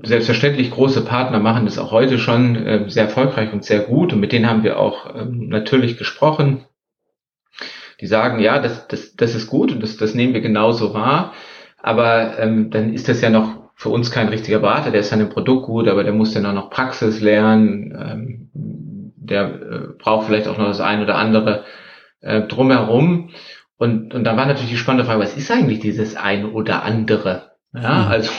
selbstverständlich große Partner machen das auch heute schon äh, sehr erfolgreich und sehr gut und mit denen haben wir auch ähm, natürlich gesprochen. Die sagen, ja, das, das, das ist gut und das, das nehmen wir genauso wahr, aber ähm, dann ist das ja noch für uns kein richtiger Berater, der ist an dem Produkt gut, aber der muss dann auch noch Praxis lernen, ähm, der äh, braucht vielleicht auch noch das ein oder andere äh, drumherum. Und, und dann war natürlich die spannende Frage, was ist eigentlich dieses ein oder andere? Ja, mhm. also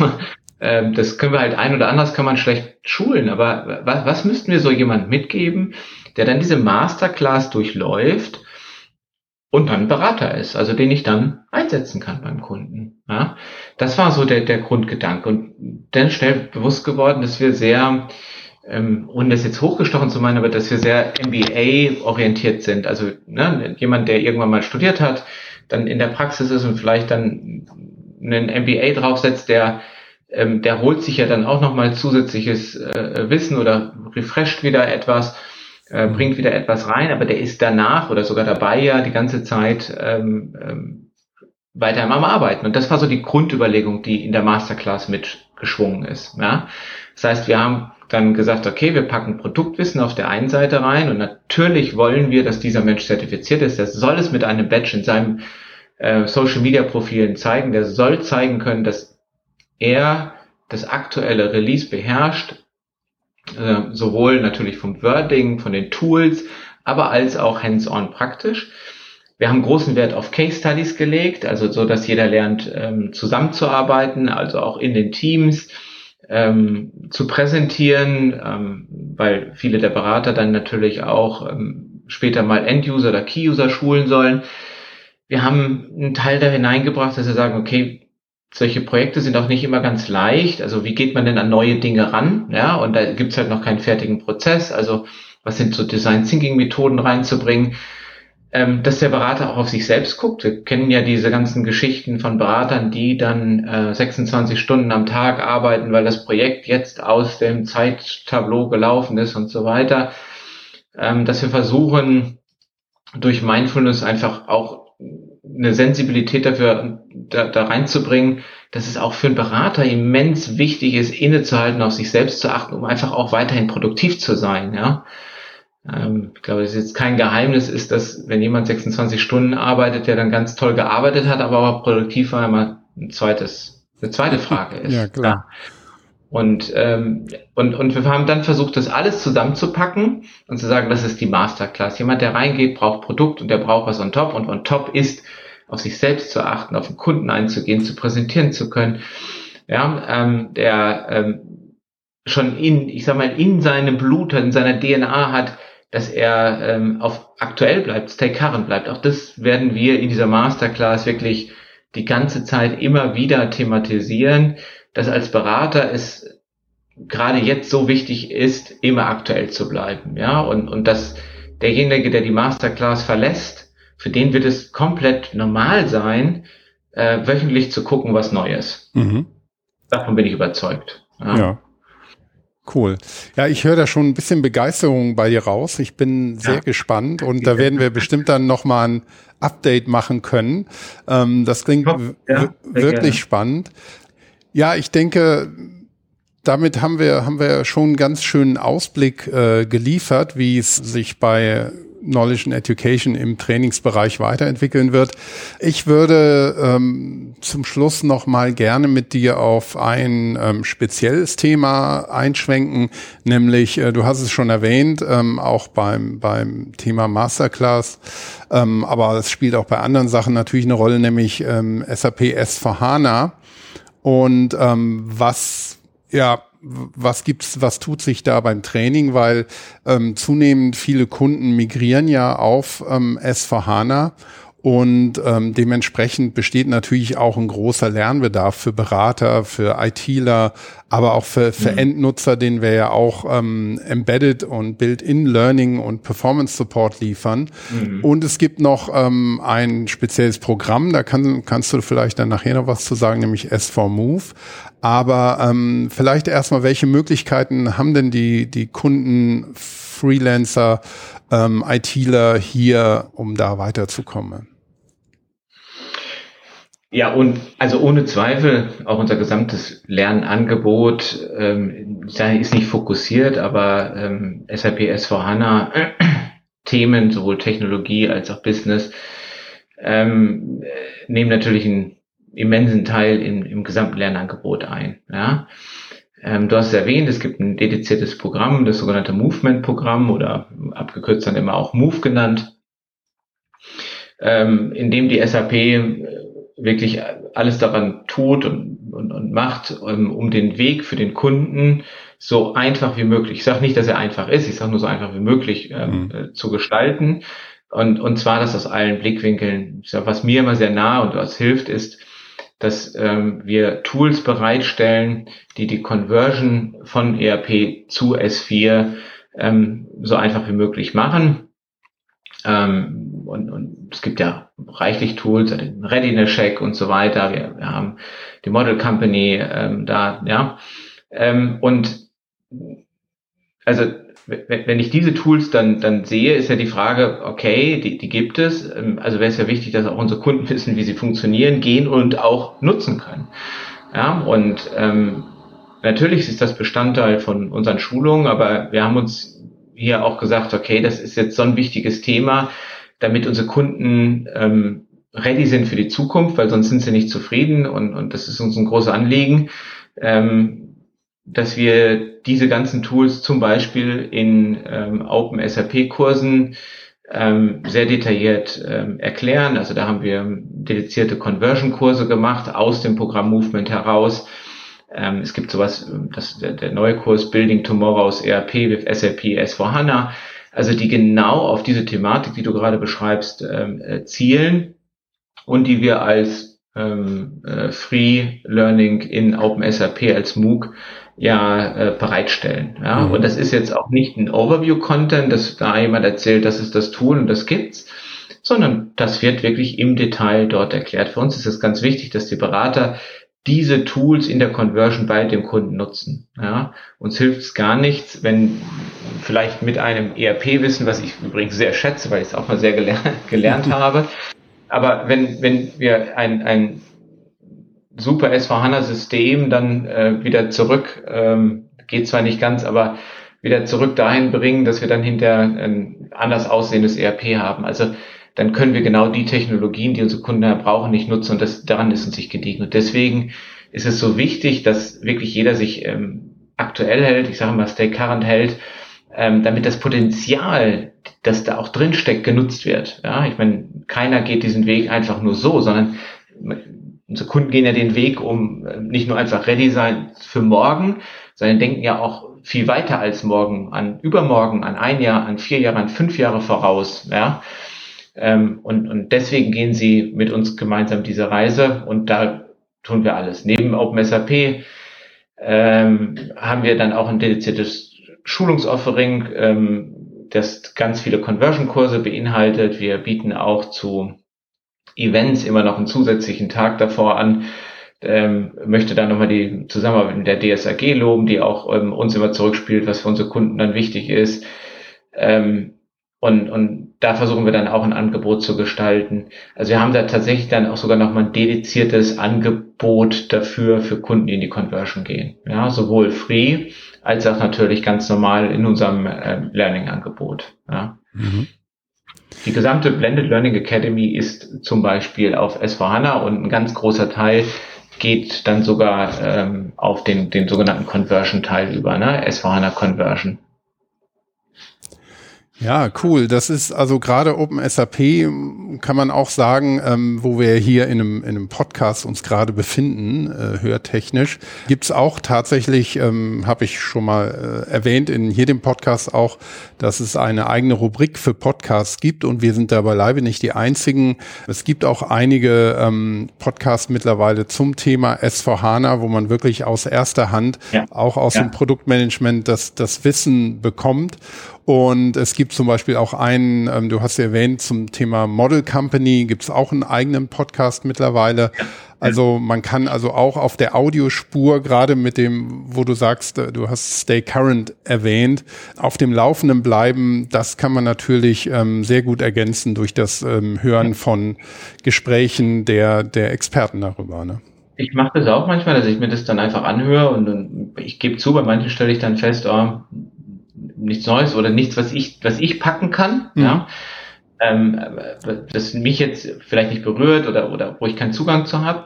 ähm, das können wir halt ein oder anders kann man schlecht schulen, aber was, was müssten wir so jemand mitgeben, der dann diese Masterclass durchläuft und dann Berater ist, also den ich dann einsetzen kann beim Kunden. Ja, das war so der, der Grundgedanke und dann schnell bewusst geworden, dass wir sehr, ähm, ohne das jetzt hochgestochen zu meinen, aber dass wir sehr MBA-orientiert sind. Also ne, jemand, der irgendwann mal studiert hat, dann in der Praxis ist und vielleicht dann einen MBA draufsetzt, der ähm, der holt sich ja dann auch nochmal zusätzliches äh, Wissen oder refresht wieder etwas äh, bringt wieder etwas rein, aber der ist danach oder sogar dabei ja die ganze Zeit ähm, ähm, weiter am Arbeiten. Und das war so die Grundüberlegung, die in der Masterclass mitgeschwungen ist. Ja? Das heißt, wir haben dann gesagt, okay, wir packen Produktwissen auf der einen Seite rein und natürlich wollen wir, dass dieser Mensch zertifiziert ist. Der soll es mit einem Badge in seinem äh, Social Media Profilen zeigen. Der soll zeigen können, dass er das aktuelle Release beherrscht, äh, sowohl natürlich vom Wording, von den Tools, aber als auch hands-on praktisch. Wir haben großen Wert auf Case Studies gelegt, also so, dass jeder lernt, ähm, zusammenzuarbeiten, also auch in den Teams ähm, zu präsentieren, ähm, weil viele der Berater dann natürlich auch ähm, später mal End-User oder Key-User schulen sollen. Wir haben einen Teil da hineingebracht, dass wir sagen, okay, solche Projekte sind auch nicht immer ganz leicht. Also wie geht man denn an neue Dinge ran? Ja, und da gibt's halt noch keinen fertigen Prozess. Also was sind so Design Thinking Methoden reinzubringen? Ähm, dass der Berater auch auf sich selbst guckt. Wir kennen ja diese ganzen Geschichten von Beratern, die dann äh, 26 Stunden am Tag arbeiten, weil das Projekt jetzt aus dem Zeittableau gelaufen ist und so weiter. Ähm, dass wir versuchen, durch Mindfulness einfach auch eine Sensibilität dafür da, da reinzubringen, dass es auch für einen Berater immens wichtig ist, innezuhalten, auf sich selbst zu achten, um einfach auch weiterhin produktiv zu sein. Ja, ähm, ich glaube, es ist jetzt kein Geheimnis ist, dass wenn jemand 26 Stunden arbeitet, der dann ganz toll gearbeitet hat, aber auch produktiv war, immer ein zweites, eine zweite Frage ist. Ja, klar. Ja. Und, ähm, und, und wir haben dann versucht, das alles zusammenzupacken und zu sagen, das ist die Masterclass. Jemand, der reingeht, braucht Produkt und der braucht was on top und on top ist auf sich selbst zu achten, auf den Kunden einzugehen, zu präsentieren zu können, ja, ähm, der ähm, schon in, ich sag mal, in seinem Blut, in seiner DNA hat, dass er ähm, auf aktuell bleibt, stay current bleibt. Auch das werden wir in dieser Masterclass wirklich die ganze Zeit immer wieder thematisieren, dass als Berater es gerade jetzt so wichtig ist, immer aktuell zu bleiben, ja, und, und dass derjenige, der die Masterclass verlässt, für den wird es komplett normal sein, äh, wöchentlich zu gucken, was Neues. Mhm. Davon bin ich überzeugt. Ja. ja. Cool. Ja, ich höre da schon ein bisschen Begeisterung bei dir raus. Ich bin sehr ja. gespannt und da werden wir bestimmt dann nochmal ein Update machen können. Ähm, das klingt ja, wirklich gerne. spannend. Ja, ich denke, damit haben wir, haben wir schon einen ganz schönen Ausblick äh, geliefert, wie es sich bei Knowledge and Education im Trainingsbereich weiterentwickeln wird. Ich würde ähm, zum Schluss noch mal gerne mit dir auf ein ähm, spezielles Thema einschwenken, nämlich äh, du hast es schon erwähnt, ähm, auch beim beim Thema Masterclass, ähm, aber es spielt auch bei anderen Sachen natürlich eine Rolle, nämlich ähm, SAP S4HANA. Und ähm, was, ja, was gibt's, was tut sich da beim Training? Weil ähm, zunehmend viele Kunden migrieren ja auf ähm, S4HANA und ähm, dementsprechend besteht natürlich auch ein großer Lernbedarf für Berater, für ITler, aber auch für, für mhm. Endnutzer, denen wir ja auch ähm, Embedded und Built-in Learning und Performance Support liefern. Mhm. Und es gibt noch ähm, ein spezielles Programm, da kann, kannst du vielleicht dann nachher noch was zu sagen, nämlich S4 Move. Aber ähm, vielleicht erstmal, welche Möglichkeiten haben denn die, die Kunden, Freelancer, ähm, ITler hier, um da weiterzukommen? Ja, und also ohne Zweifel auch unser gesamtes Lernangebot ähm, ist nicht fokussiert, aber ähm, SAP S4HANA äh, Themen, sowohl Technologie als auch Business, ähm, nehmen natürlich einen immensen Teil im, im gesamten Lernangebot ein. Ja? Ähm, du hast es erwähnt, es gibt ein dediziertes Programm, das sogenannte Movement-Programm oder abgekürzt dann immer auch Move genannt, ähm, in dem die SAP wirklich alles daran tut und, und, und macht, um, um den Weg für den Kunden so einfach wie möglich. Ich sage nicht, dass er einfach ist, ich sage nur so einfach wie möglich ähm, mhm. äh, zu gestalten. Und, und zwar das aus allen Blickwinkeln. Sag, was mir immer sehr nah und was hilft, ist, dass ähm, wir Tools bereitstellen, die die Conversion von ERP zu S4 ähm, so einfach wie möglich machen. Ähm, und, und es gibt ja reichlich Tools, den Readiness Check und so weiter. Wir, wir haben die Model Company ähm, da, ja. Ähm, und also wenn ich diese Tools dann, dann sehe, ist ja die Frage, okay, die, die gibt es. Ähm, also wäre es ja wichtig, dass auch unsere Kunden wissen, wie sie funktionieren, gehen und auch nutzen können. Ja, und ähm, natürlich ist das Bestandteil von unseren Schulungen, aber wir haben uns hier auch gesagt, okay, das ist jetzt so ein wichtiges Thema, damit unsere Kunden ähm, ready sind für die Zukunft, weil sonst sind sie nicht zufrieden und, und das ist uns ein großes Anliegen, ähm, dass wir diese ganzen Tools zum Beispiel in ähm, Open SAP Kursen ähm, sehr detailliert ähm, erklären. Also da haben wir dedizierte Conversion Kurse gemacht aus dem Programm Movement heraus ähm, es gibt sowas, das, der, der neue Kurs Building Tomorrow's ERP with SAP S4HANA, also die genau auf diese Thematik, die du gerade beschreibst, ähm, äh, zielen und die wir als ähm, äh, Free Learning in OpenSAP als MOOC ja äh, bereitstellen. Ja? Mhm. Und das ist jetzt auch nicht ein Overview-Content, dass da jemand erzählt, das ist das Tool und das gibt's, sondern das wird wirklich im Detail dort erklärt. Für uns ist es ganz wichtig, dass die Berater diese Tools in der Conversion bei dem Kunden nutzen. Ja, uns hilft es gar nichts, wenn vielleicht mit einem ERP-Wissen, was ich übrigens sehr schätze, weil ich es auch mal sehr gelernt, gelernt habe, aber wenn, wenn wir ein, ein super S4HANA-System dann äh, wieder zurück, ähm, geht zwar nicht ganz, aber wieder zurück dahin bringen, dass wir dann hinter ein anders aussehendes ERP haben. Also dann können wir genau die Technologien, die unsere Kunden brauchen, nicht nutzen und das, daran ist uns nicht gediegen. Und deswegen ist es so wichtig, dass wirklich jeder sich ähm, aktuell hält, ich sage mal stay current hält, ähm, damit das Potenzial, das da auch drin steckt, genutzt wird. Ja, ich meine, keiner geht diesen Weg einfach nur so, sondern unsere Kunden gehen ja den Weg, um äh, nicht nur einfach ready sein für morgen, sondern denken ja auch viel weiter als morgen, an übermorgen, an ein Jahr, an vier Jahre, an fünf Jahre voraus. Ja, ähm, und, und deswegen gehen sie mit uns gemeinsam diese Reise und da tun wir alles. Neben OpenSAP ähm, haben wir dann auch ein dediziertes Schulungsoffering, ähm, das ganz viele Conversion-Kurse beinhaltet. Wir bieten auch zu Events immer noch einen zusätzlichen Tag davor an. Ähm, möchte da nochmal die Zusammenarbeit mit der DSAG loben, die auch ähm, uns immer zurückspielt, was für unsere Kunden dann wichtig ist. Ähm, und, und da versuchen wir dann auch ein Angebot zu gestalten. Also wir haben da tatsächlich dann auch sogar nochmal ein dediziertes Angebot dafür für Kunden, die in die Conversion gehen. Ja, sowohl free als auch natürlich ganz normal in unserem äh, Learning-Angebot. Ja. Mhm. Die gesamte Blended Learning Academy ist zum Beispiel auf S4HANA und ein ganz großer Teil geht dann sogar ähm, auf den, den sogenannten Conversion-Teil über, ne? S4HANA Conversion. Ja, cool. Das ist also gerade OpenSAP kann man auch sagen, ähm, wo wir hier in einem, in einem Podcast uns gerade befinden, äh, hörtechnisch, gibt's auch tatsächlich, ähm, habe ich schon mal äh, erwähnt in hier dem Podcast auch, dass es eine eigene Rubrik für Podcasts gibt und wir sind da beileibe nicht die einzigen. Es gibt auch einige ähm, Podcasts mittlerweile zum Thema S4HANA, wo man wirklich aus erster Hand, ja. auch aus ja. dem Produktmanagement, das, das Wissen bekommt. Und es gibt zum Beispiel auch einen, ähm, du hast ja erwähnt, zum Thema Model Company gibt es auch einen eigenen Podcast mittlerweile. Also man kann also auch auf der Audiospur, gerade mit dem, wo du sagst, äh, du hast Stay Current erwähnt, auf dem Laufenden bleiben, das kann man natürlich ähm, sehr gut ergänzen durch das ähm, Hören von Gesprächen der, der Experten darüber. Ne? Ich mache das auch manchmal, dass ich mir das dann einfach anhöre und, und ich gebe zu, bei manchen stelle ich dann fest, oh, nichts Neues oder nichts, was ich, was ich packen kann, mhm. ja. Ähm, das mich jetzt vielleicht nicht berührt oder, oder wo ich keinen Zugang zu habe.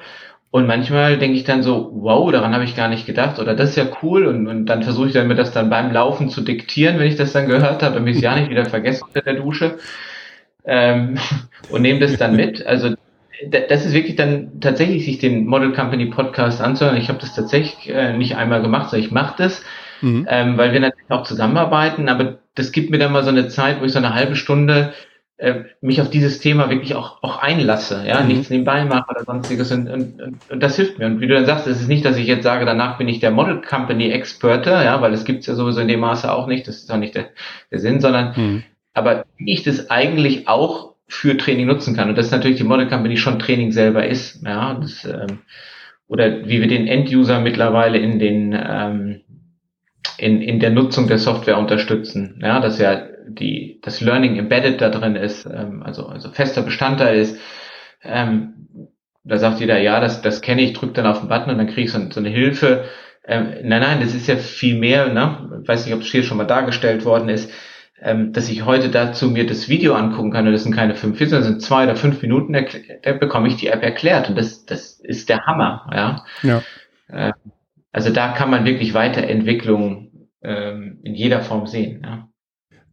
Und manchmal denke ich dann so, wow, daran habe ich gar nicht gedacht oder das ist ja cool und, und dann versuche ich dann mir das dann beim Laufen zu diktieren, wenn ich das dann gehört habe, damit ich es ja nicht wieder vergesse unter der Dusche ähm, und nehme das dann mit. Also das ist wirklich dann tatsächlich sich den Model Company Podcast anzuhören. Ich habe das tatsächlich äh, nicht einmal gemacht, sondern ich mache das mhm. ähm, weil wir natürlich auch zusammenarbeiten, aber das gibt mir dann mal so eine Zeit, wo ich so eine halbe Stunde äh, mich auf dieses Thema wirklich auch, auch einlasse, ja, mhm. nichts nebenbei mache oder sonstiges und, und, und, und das hilft mir. Und wie du dann sagst, es ist nicht, dass ich jetzt sage, danach bin ich der Model Company Experte, ja, weil es gibt's ja sowieso in dem Maße auch nicht, das ist auch nicht der, der Sinn, sondern mhm. aber wie ich das eigentlich auch für Training nutzen kann. Und das ist natürlich die Model Company schon Training selber ist, ja, das, ähm, oder wie wir den End-User mittlerweile in den ähm, in, in der Nutzung der Software unterstützen. Ja, dass ja die, das Learning embedded da drin ist, ähm, also, also fester Bestandteil ist. Ähm, da sagt jeder, ja, das, das kenne ich, drück dann auf den Button und dann kriege ich so, so eine Hilfe. Ähm, nein, nein, das ist ja viel mehr, ne? Ich weiß nicht, ob es hier schon mal dargestellt worden ist, ähm, dass ich heute dazu mir das Video angucken kann und das sind keine fünf Videos, das sind zwei oder fünf Minuten, da bekomme ich die App erklärt und das, das ist der Hammer, ja. ja. Äh, also da kann man wirklich Weiterentwicklung ähm, in jeder Form sehen. Ja.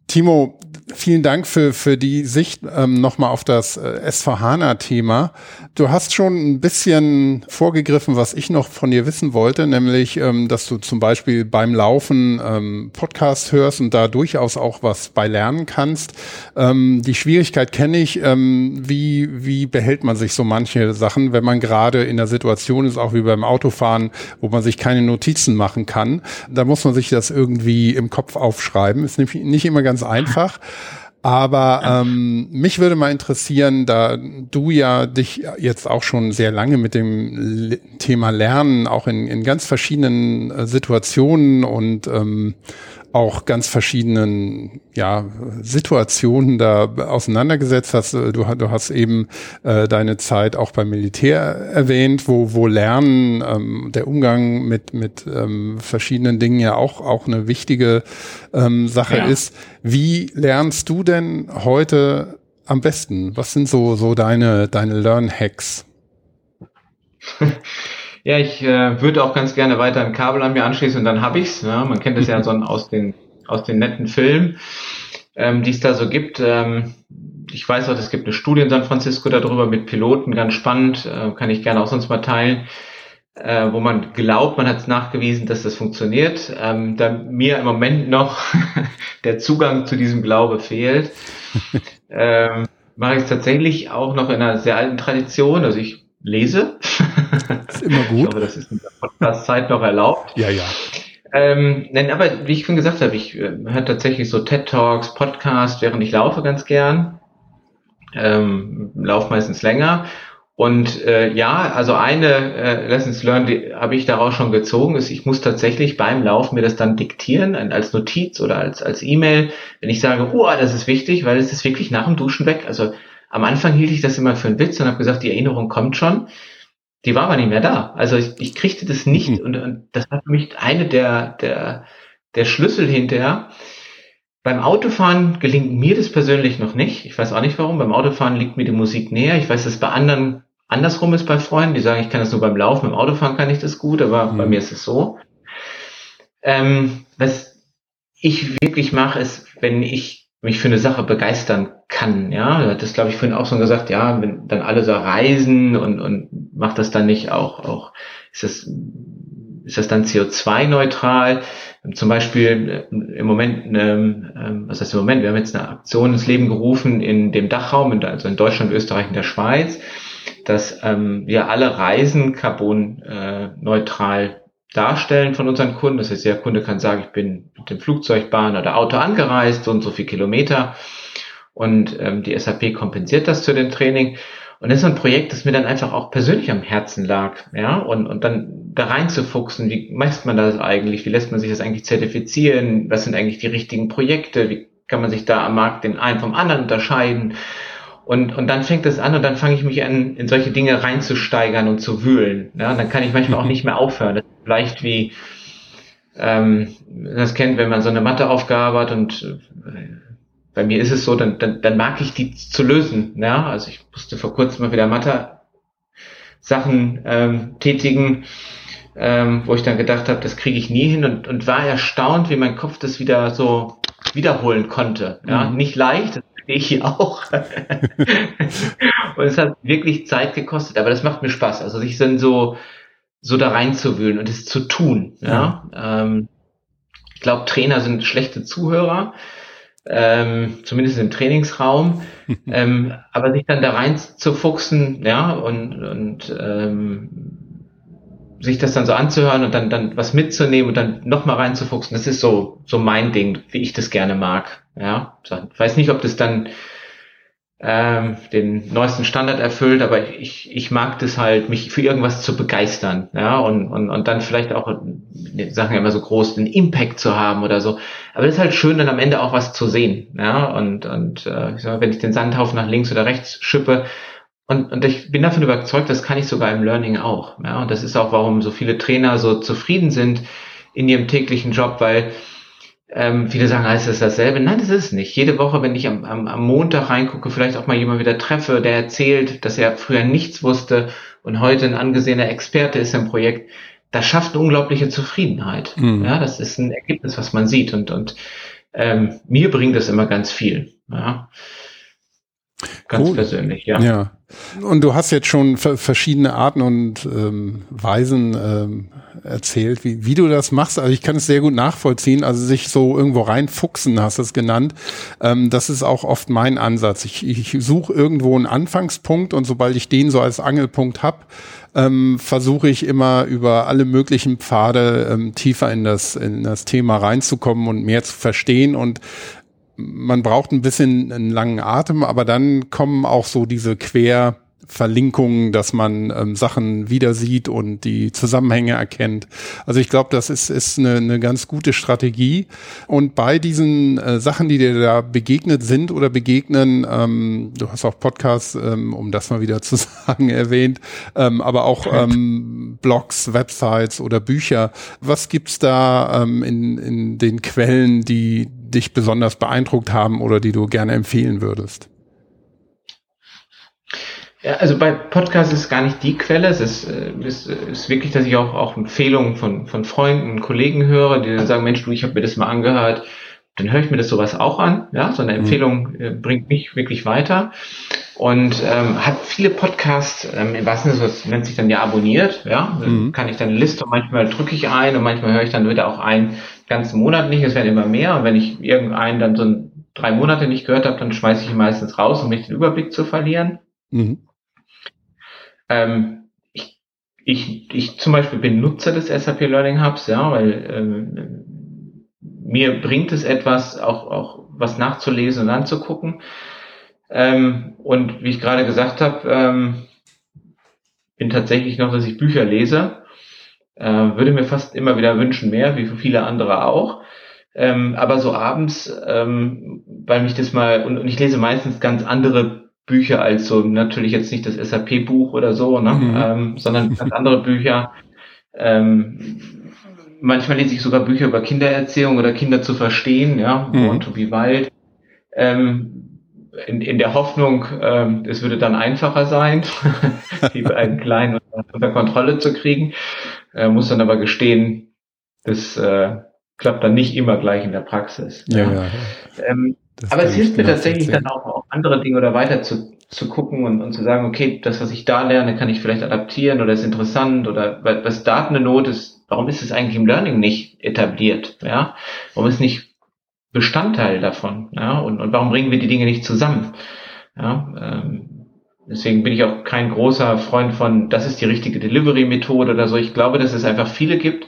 Timo, vielen Dank für, für die Sicht ähm, nochmal auf das äh, SVHANA-Thema. Du hast schon ein bisschen vorgegriffen, was ich noch von dir wissen wollte, nämlich, ähm, dass du zum Beispiel beim Laufen ähm, Podcast hörst und da durchaus auch was bei lernen kannst. Ähm, die Schwierigkeit kenne ich. Ähm, wie, wie behält man sich so manche Sachen, wenn man gerade in der Situation ist, auch wie beim Autofahren, wo man sich keine Notizen machen kann? Da muss man sich das irgendwie im Kopf aufschreiben. Ist nämlich nicht immer ganz ganz einfach. Aber ähm, mich würde mal interessieren, da du ja dich jetzt auch schon sehr lange mit dem Thema Lernen auch in, in ganz verschiedenen äh, Situationen und ähm, auch ganz verschiedenen ja, Situationen da auseinandergesetzt hast. Du, du hast eben äh, deine Zeit auch beim Militär erwähnt, wo, wo Lernen, ähm, der Umgang mit, mit ähm, verschiedenen Dingen ja auch, auch eine wichtige ähm, Sache ja. ist. Wie lernst du denn heute am besten? Was sind so, so deine, deine Learn-Hacks? Ja, ich äh, würde auch ganz gerne weiter ein Kabel an mir anschließen und dann habe ich's. Ja, man kennt das ja so aus den aus den netten Filmen, ähm, die es da so gibt. Ähm, ich weiß auch, es gibt eine Studie in San Francisco darüber mit Piloten, ganz spannend, äh, kann ich gerne auch sonst mal teilen, äh, wo man glaubt, man hat es nachgewiesen, dass das funktioniert. Ähm, da mir im Moment noch der Zugang zu diesem Glaube fehlt, ähm, mache ich es tatsächlich auch noch in einer sehr alten Tradition. Also ich lese. Ist immer gut. Ich hoffe, das ist in der Podcast-Zeit noch erlaubt. Ja, ja. Ähm, nein, aber wie ich schon gesagt habe, ich äh, höre tatsächlich so TED Talks, Podcast, während ich laufe ganz gern. Ähm, lauf meistens länger. Und äh, ja, also eine äh, Lessons Learned die habe ich daraus schon gezogen, ist, ich muss tatsächlich beim Laufen mir das dann diktieren, als Notiz oder als als E-Mail, wenn ich sage, oh, das ist wichtig, weil es ist wirklich nach dem Duschen weg. Also am Anfang hielt ich das immer für einen Witz und habe gesagt, die Erinnerung kommt schon. Die war aber nicht mehr da. Also ich, ich kriegte das nicht mhm. und, und das war für mich eine der, der, der Schlüssel hinterher. Beim Autofahren gelingt mir das persönlich noch nicht. Ich weiß auch nicht warum. Beim Autofahren liegt mir die Musik näher. Ich weiß, dass bei anderen andersrum ist bei Freunden, die sagen, ich kann das nur beim Laufen, beim Autofahren kann ich das gut, aber mhm. bei mir ist es so. Ähm, was ich wirklich mache, ist, wenn ich mich für eine Sache begeistern kann. Ja, du hattest, glaube ich, vorhin auch schon gesagt, ja, wenn dann alle so reisen und, und macht das dann nicht auch, auch, ist das, ist das dann CO2-neutral? Zum Beispiel äh, im Moment, ähm, was heißt im Moment, wir haben jetzt eine Aktion ins Leben gerufen in dem Dachraum, also in Deutschland, Österreich und der Schweiz, dass ähm, wir alle Reisen carbonneutral äh, darstellen von unseren Kunden. Das heißt, der Kunde kann sagen, ich bin mit dem Flugzeug, Bahn oder Auto angereist, so und so viel Kilometer. Und ähm, die SAP kompensiert das zu dem Training. Und das ist ein Projekt, das mir dann einfach auch persönlich am Herzen lag, ja, und, und dann da reinzufuchsen, wie macht man das eigentlich, wie lässt man sich das eigentlich zertifizieren, was sind eigentlich die richtigen Projekte, wie kann man sich da am Markt den einen vom anderen unterscheiden, und, und dann fängt es an und dann fange ich mich an, in solche Dinge reinzusteigern und zu wühlen. Ja, und dann kann ich manchmal auch nicht mehr aufhören. Das ist vielleicht wie, ähm, das kennt, wenn man so eine Matheaufgabe hat und äh, bei mir ist es so, dann, dann, dann mag ich die zu lösen. Ja, also ich musste vor kurzem mal wieder Mathe Sachen ähm, tätigen, ähm, wo ich dann gedacht habe, das kriege ich nie hin und, und war erstaunt, wie mein Kopf das wieder so wiederholen konnte. Ja, mhm. nicht leicht, ich hier auch. und es hat wirklich Zeit gekostet, aber das macht mir Spaß. Also sich dann so, so da reinzuwühlen und es zu tun. Ja. ja. Ähm, ich glaube, Trainer sind schlechte Zuhörer, ähm, zumindest im Trainingsraum. ähm, aber sich dann da rein zu fuchsen, ja, und, und ähm, sich das dann so anzuhören und dann, dann was mitzunehmen und dann nochmal reinzufuchsen, das ist so, so mein Ding, wie ich das gerne mag. Ja, ich weiß nicht, ob das dann ähm, den neuesten Standard erfüllt, aber ich, ich mag das halt, mich für irgendwas zu begeistern, ja, und, und, und dann vielleicht auch, Sachen immer so groß, den Impact zu haben oder so. Aber es ist halt schön, dann am Ende auch was zu sehen, ja, und, und äh, ich sag mal, wenn ich den Sandhaufen nach links oder rechts schippe, und, und ich bin davon überzeugt, das kann ich sogar im Learning auch. Ja, und das ist auch, warum so viele Trainer so zufrieden sind in ihrem täglichen Job, weil ähm, viele sagen, heißt das dasselbe? Nein, das ist nicht. Jede Woche, wenn ich am, am, am Montag reingucke, vielleicht auch mal jemand wieder treffe, der erzählt, dass er früher nichts wusste und heute ein angesehener Experte ist im Projekt, das schafft eine unglaubliche Zufriedenheit. Mhm. Ja, das ist ein Ergebnis, was man sieht und, und ähm, mir bringt das immer ganz viel. Ja. Ganz cool. persönlich, ja. Ja. Und du hast jetzt schon verschiedene Arten und ähm, Weisen ähm, erzählt, wie, wie du das machst. Also ich kann es sehr gut nachvollziehen. Also sich so irgendwo reinfuchsen, hast du es genannt. Ähm, das ist auch oft mein Ansatz. Ich, ich suche irgendwo einen Anfangspunkt und sobald ich den so als Angelpunkt hab, ähm, versuche ich immer über alle möglichen Pfade ähm, tiefer in das, in das Thema reinzukommen und mehr zu verstehen und man braucht ein bisschen einen langen Atem, aber dann kommen auch so diese Quer Verlinkungen, dass man ähm, Sachen wieder sieht und die Zusammenhänge erkennt. Also ich glaube, das ist, ist eine, eine ganz gute Strategie. Und bei diesen äh, Sachen, die dir da begegnet sind oder begegnen, ähm, du hast auch Podcasts, ähm, um das mal wieder zu sagen, erwähnt, ähm, aber auch ähm, Blogs, Websites oder Bücher. Was gibt's da ähm, in, in den Quellen, die dich besonders beeindruckt haben oder die du gerne empfehlen würdest? Ja, also bei Podcasts ist gar nicht die Quelle. Es ist, äh, ist, ist wirklich, dass ich auch, auch Empfehlungen von, von Freunden, Kollegen höre, die dann sagen, Mensch, du, ich habe mir das mal angehört. Dann höre ich mir das sowas auch an. Ja, so eine mhm. Empfehlung äh, bringt mich wirklich weiter. Und ähm, hat viele Podcasts, ähm, im wahrsten Sinne, das nennt sich dann ja abonniert. Ja, mhm. kann ich dann eine Liste und manchmal drücke ich ein und manchmal höre ich dann wieder auch einen ganzen Monat nicht. Es werden immer mehr. Und wenn ich irgendeinen dann so drei Monate nicht gehört habe, dann schmeiße ich ihn meistens raus, um nicht den Überblick zu verlieren. Mhm. Ähm, ich, ich, ich zum Beispiel bin Nutzer des SAP Learning Hubs, ja, weil ähm, mir bringt es etwas, auch, auch was nachzulesen und anzugucken. Ähm, und wie ich gerade gesagt habe, ähm, bin tatsächlich noch, dass ich Bücher lese. Äh, würde mir fast immer wieder wünschen mehr, wie für viele andere auch. Ähm, aber so abends, ähm, weil mich das mal, und, und ich lese meistens ganz andere Bücher als so natürlich jetzt nicht das SAP-Buch oder so, ne? Mhm. Ähm, sondern ganz andere Bücher. Ähm, manchmal lese ich sogar Bücher über Kindererziehung oder Kinder zu verstehen, ja, mhm. To be Wild. Ähm, in, in der Hoffnung, ähm, es würde dann einfacher sein, die beiden Kleinen unter Kontrolle zu kriegen. Äh, muss dann aber gestehen, das äh, klappt dann nicht immer gleich in der Praxis. Ja, ja. ja. Ähm, Aber es hilft mir tatsächlich dann auch andere Dinge oder weiter zu, zu gucken und, und zu sagen, okay, das, was ich da lerne, kann ich vielleicht adaptieren oder ist interessant oder was Daten eine Not ist, warum ist es eigentlich im Learning nicht etabliert? Ja, warum ist nicht Bestandteil davon? Ja, und, und warum bringen wir die Dinge nicht zusammen? Ja, ähm, deswegen bin ich auch kein großer Freund von, das ist die richtige Delivery-Methode oder so. Ich glaube, dass es einfach viele gibt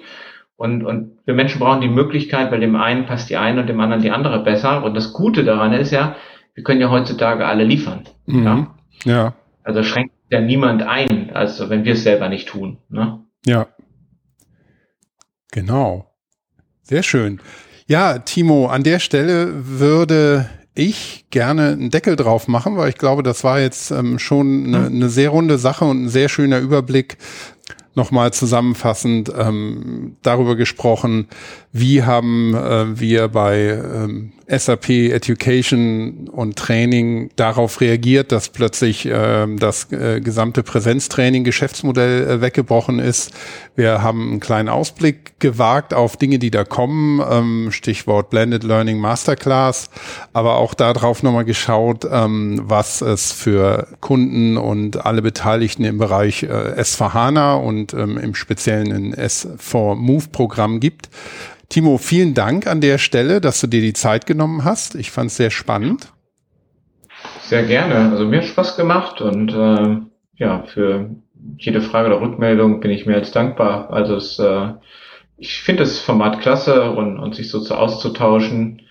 und, und wir Menschen brauchen die Möglichkeit, weil dem einen passt die eine und dem anderen die andere besser. Und das Gute daran ist ja, wir können ja heutzutage alle liefern. Mhm. Ja? ja. Also schränkt ja niemand ein, also wenn wir es selber nicht tun. Ne? Ja. Genau. Sehr schön. Ja, Timo, an der Stelle würde ich gerne einen Deckel drauf machen, weil ich glaube, das war jetzt ähm, schon eine, eine sehr runde Sache und ein sehr schöner Überblick, nochmal zusammenfassend ähm, darüber gesprochen, wie haben äh, wir bei ähm, SAP Education und Training darauf reagiert, dass plötzlich äh, das äh, gesamte Präsenztraining Geschäftsmodell äh, weggebrochen ist. Wir haben einen kleinen Ausblick gewagt auf Dinge, die da kommen, ähm, Stichwort Blended Learning Masterclass, aber auch darauf nochmal geschaut, ähm, was es für Kunden und alle Beteiligten im Bereich äh, S4HANA und ähm, im speziellen in S4 Move Programm gibt. Timo, vielen Dank an der Stelle, dass du dir die Zeit genommen hast. Ich fand es sehr spannend. Sehr gerne. Also mir hat Spaß gemacht und äh, ja, für jede Frage oder Rückmeldung bin ich mir jetzt dankbar. Also es, äh, ich finde das Format klasse und, und sich so zu auszutauschen.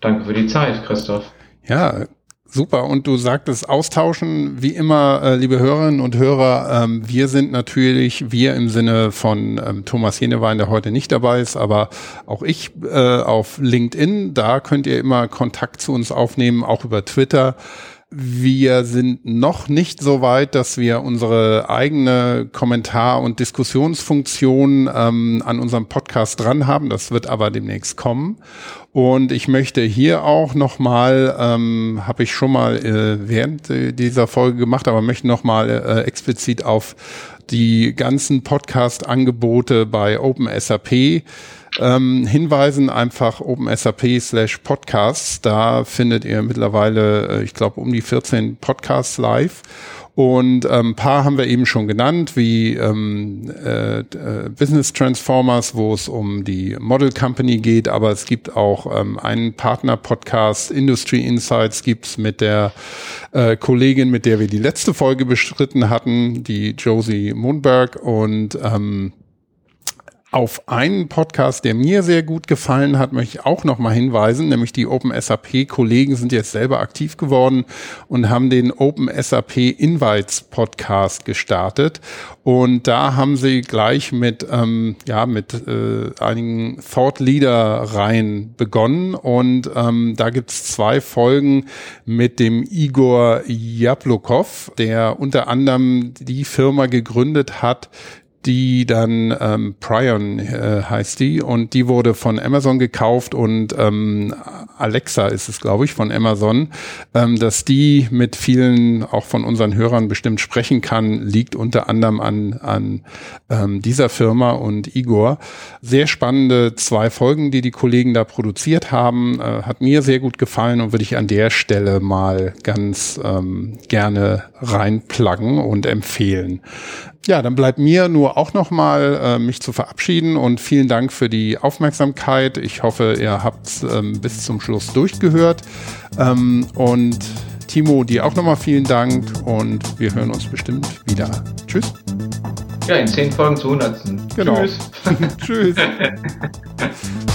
Danke für die Zeit, Christoph. Ja, Super. Und du sagtest austauschen, wie immer, äh, liebe Hörerinnen und Hörer. Ähm, wir sind natürlich, wir im Sinne von ähm, Thomas Jenewein, der heute nicht dabei ist, aber auch ich äh, auf LinkedIn. Da könnt ihr immer Kontakt zu uns aufnehmen, auch über Twitter. Wir sind noch nicht so weit, dass wir unsere eigene Kommentar- und Diskussionsfunktion ähm, an unserem Podcast dran haben. Das wird aber demnächst kommen. Und ich möchte hier auch nochmal, ähm, habe ich schon mal äh, während äh, dieser Folge gemacht, aber möchte nochmal äh, explizit auf die ganzen Podcast-Angebote bei OpenSAP ähm, hinweisen, einfach OpenSAP slash Podcasts. Da findet ihr mittlerweile, äh, ich glaube, um die 14 Podcasts live. Und ein ähm, paar haben wir eben schon genannt, wie ähm, äh, äh, Business Transformers, wo es um die Model Company geht, aber es gibt auch ähm, einen Partner-Podcast, Industry Insights gibt's mit der äh, Kollegin, mit der wir die letzte Folge bestritten hatten, die Josie Moonberg und ähm, auf einen Podcast, der mir sehr gut gefallen hat, möchte ich auch noch mal hinweisen, nämlich die Open SAP Kollegen sind jetzt selber aktiv geworden und haben den Open SAP Invites Podcast gestartet. Und da haben sie gleich mit ähm, ja mit äh, einigen Thought Leader Reihen begonnen. Und ähm, da gibt's zwei Folgen mit dem Igor Jablokov, der unter anderem die Firma gegründet hat, die dann ähm, Prion äh, heißt die und die wurde von Amazon gekauft und ähm, Alexa ist es, glaube ich, von Amazon, ähm, dass die mit vielen auch von unseren Hörern bestimmt sprechen kann, liegt unter anderem an, an ähm, dieser Firma und Igor. Sehr spannende zwei Folgen, die die Kollegen da produziert haben, äh, hat mir sehr gut gefallen und würde ich an der Stelle mal ganz ähm, gerne reinpluggen und empfehlen. Ja, dann bleibt mir nur auch noch mal äh, mich zu verabschieden und vielen Dank für die Aufmerksamkeit. Ich hoffe, ihr habt ähm, bis zum Schluss durchgehört. Ähm, und Timo, dir auch noch mal vielen Dank und wir hören uns bestimmt wieder. Tschüss. Ja, in zehn Folgen zu 100. Genau. Tschüss. Tschüss.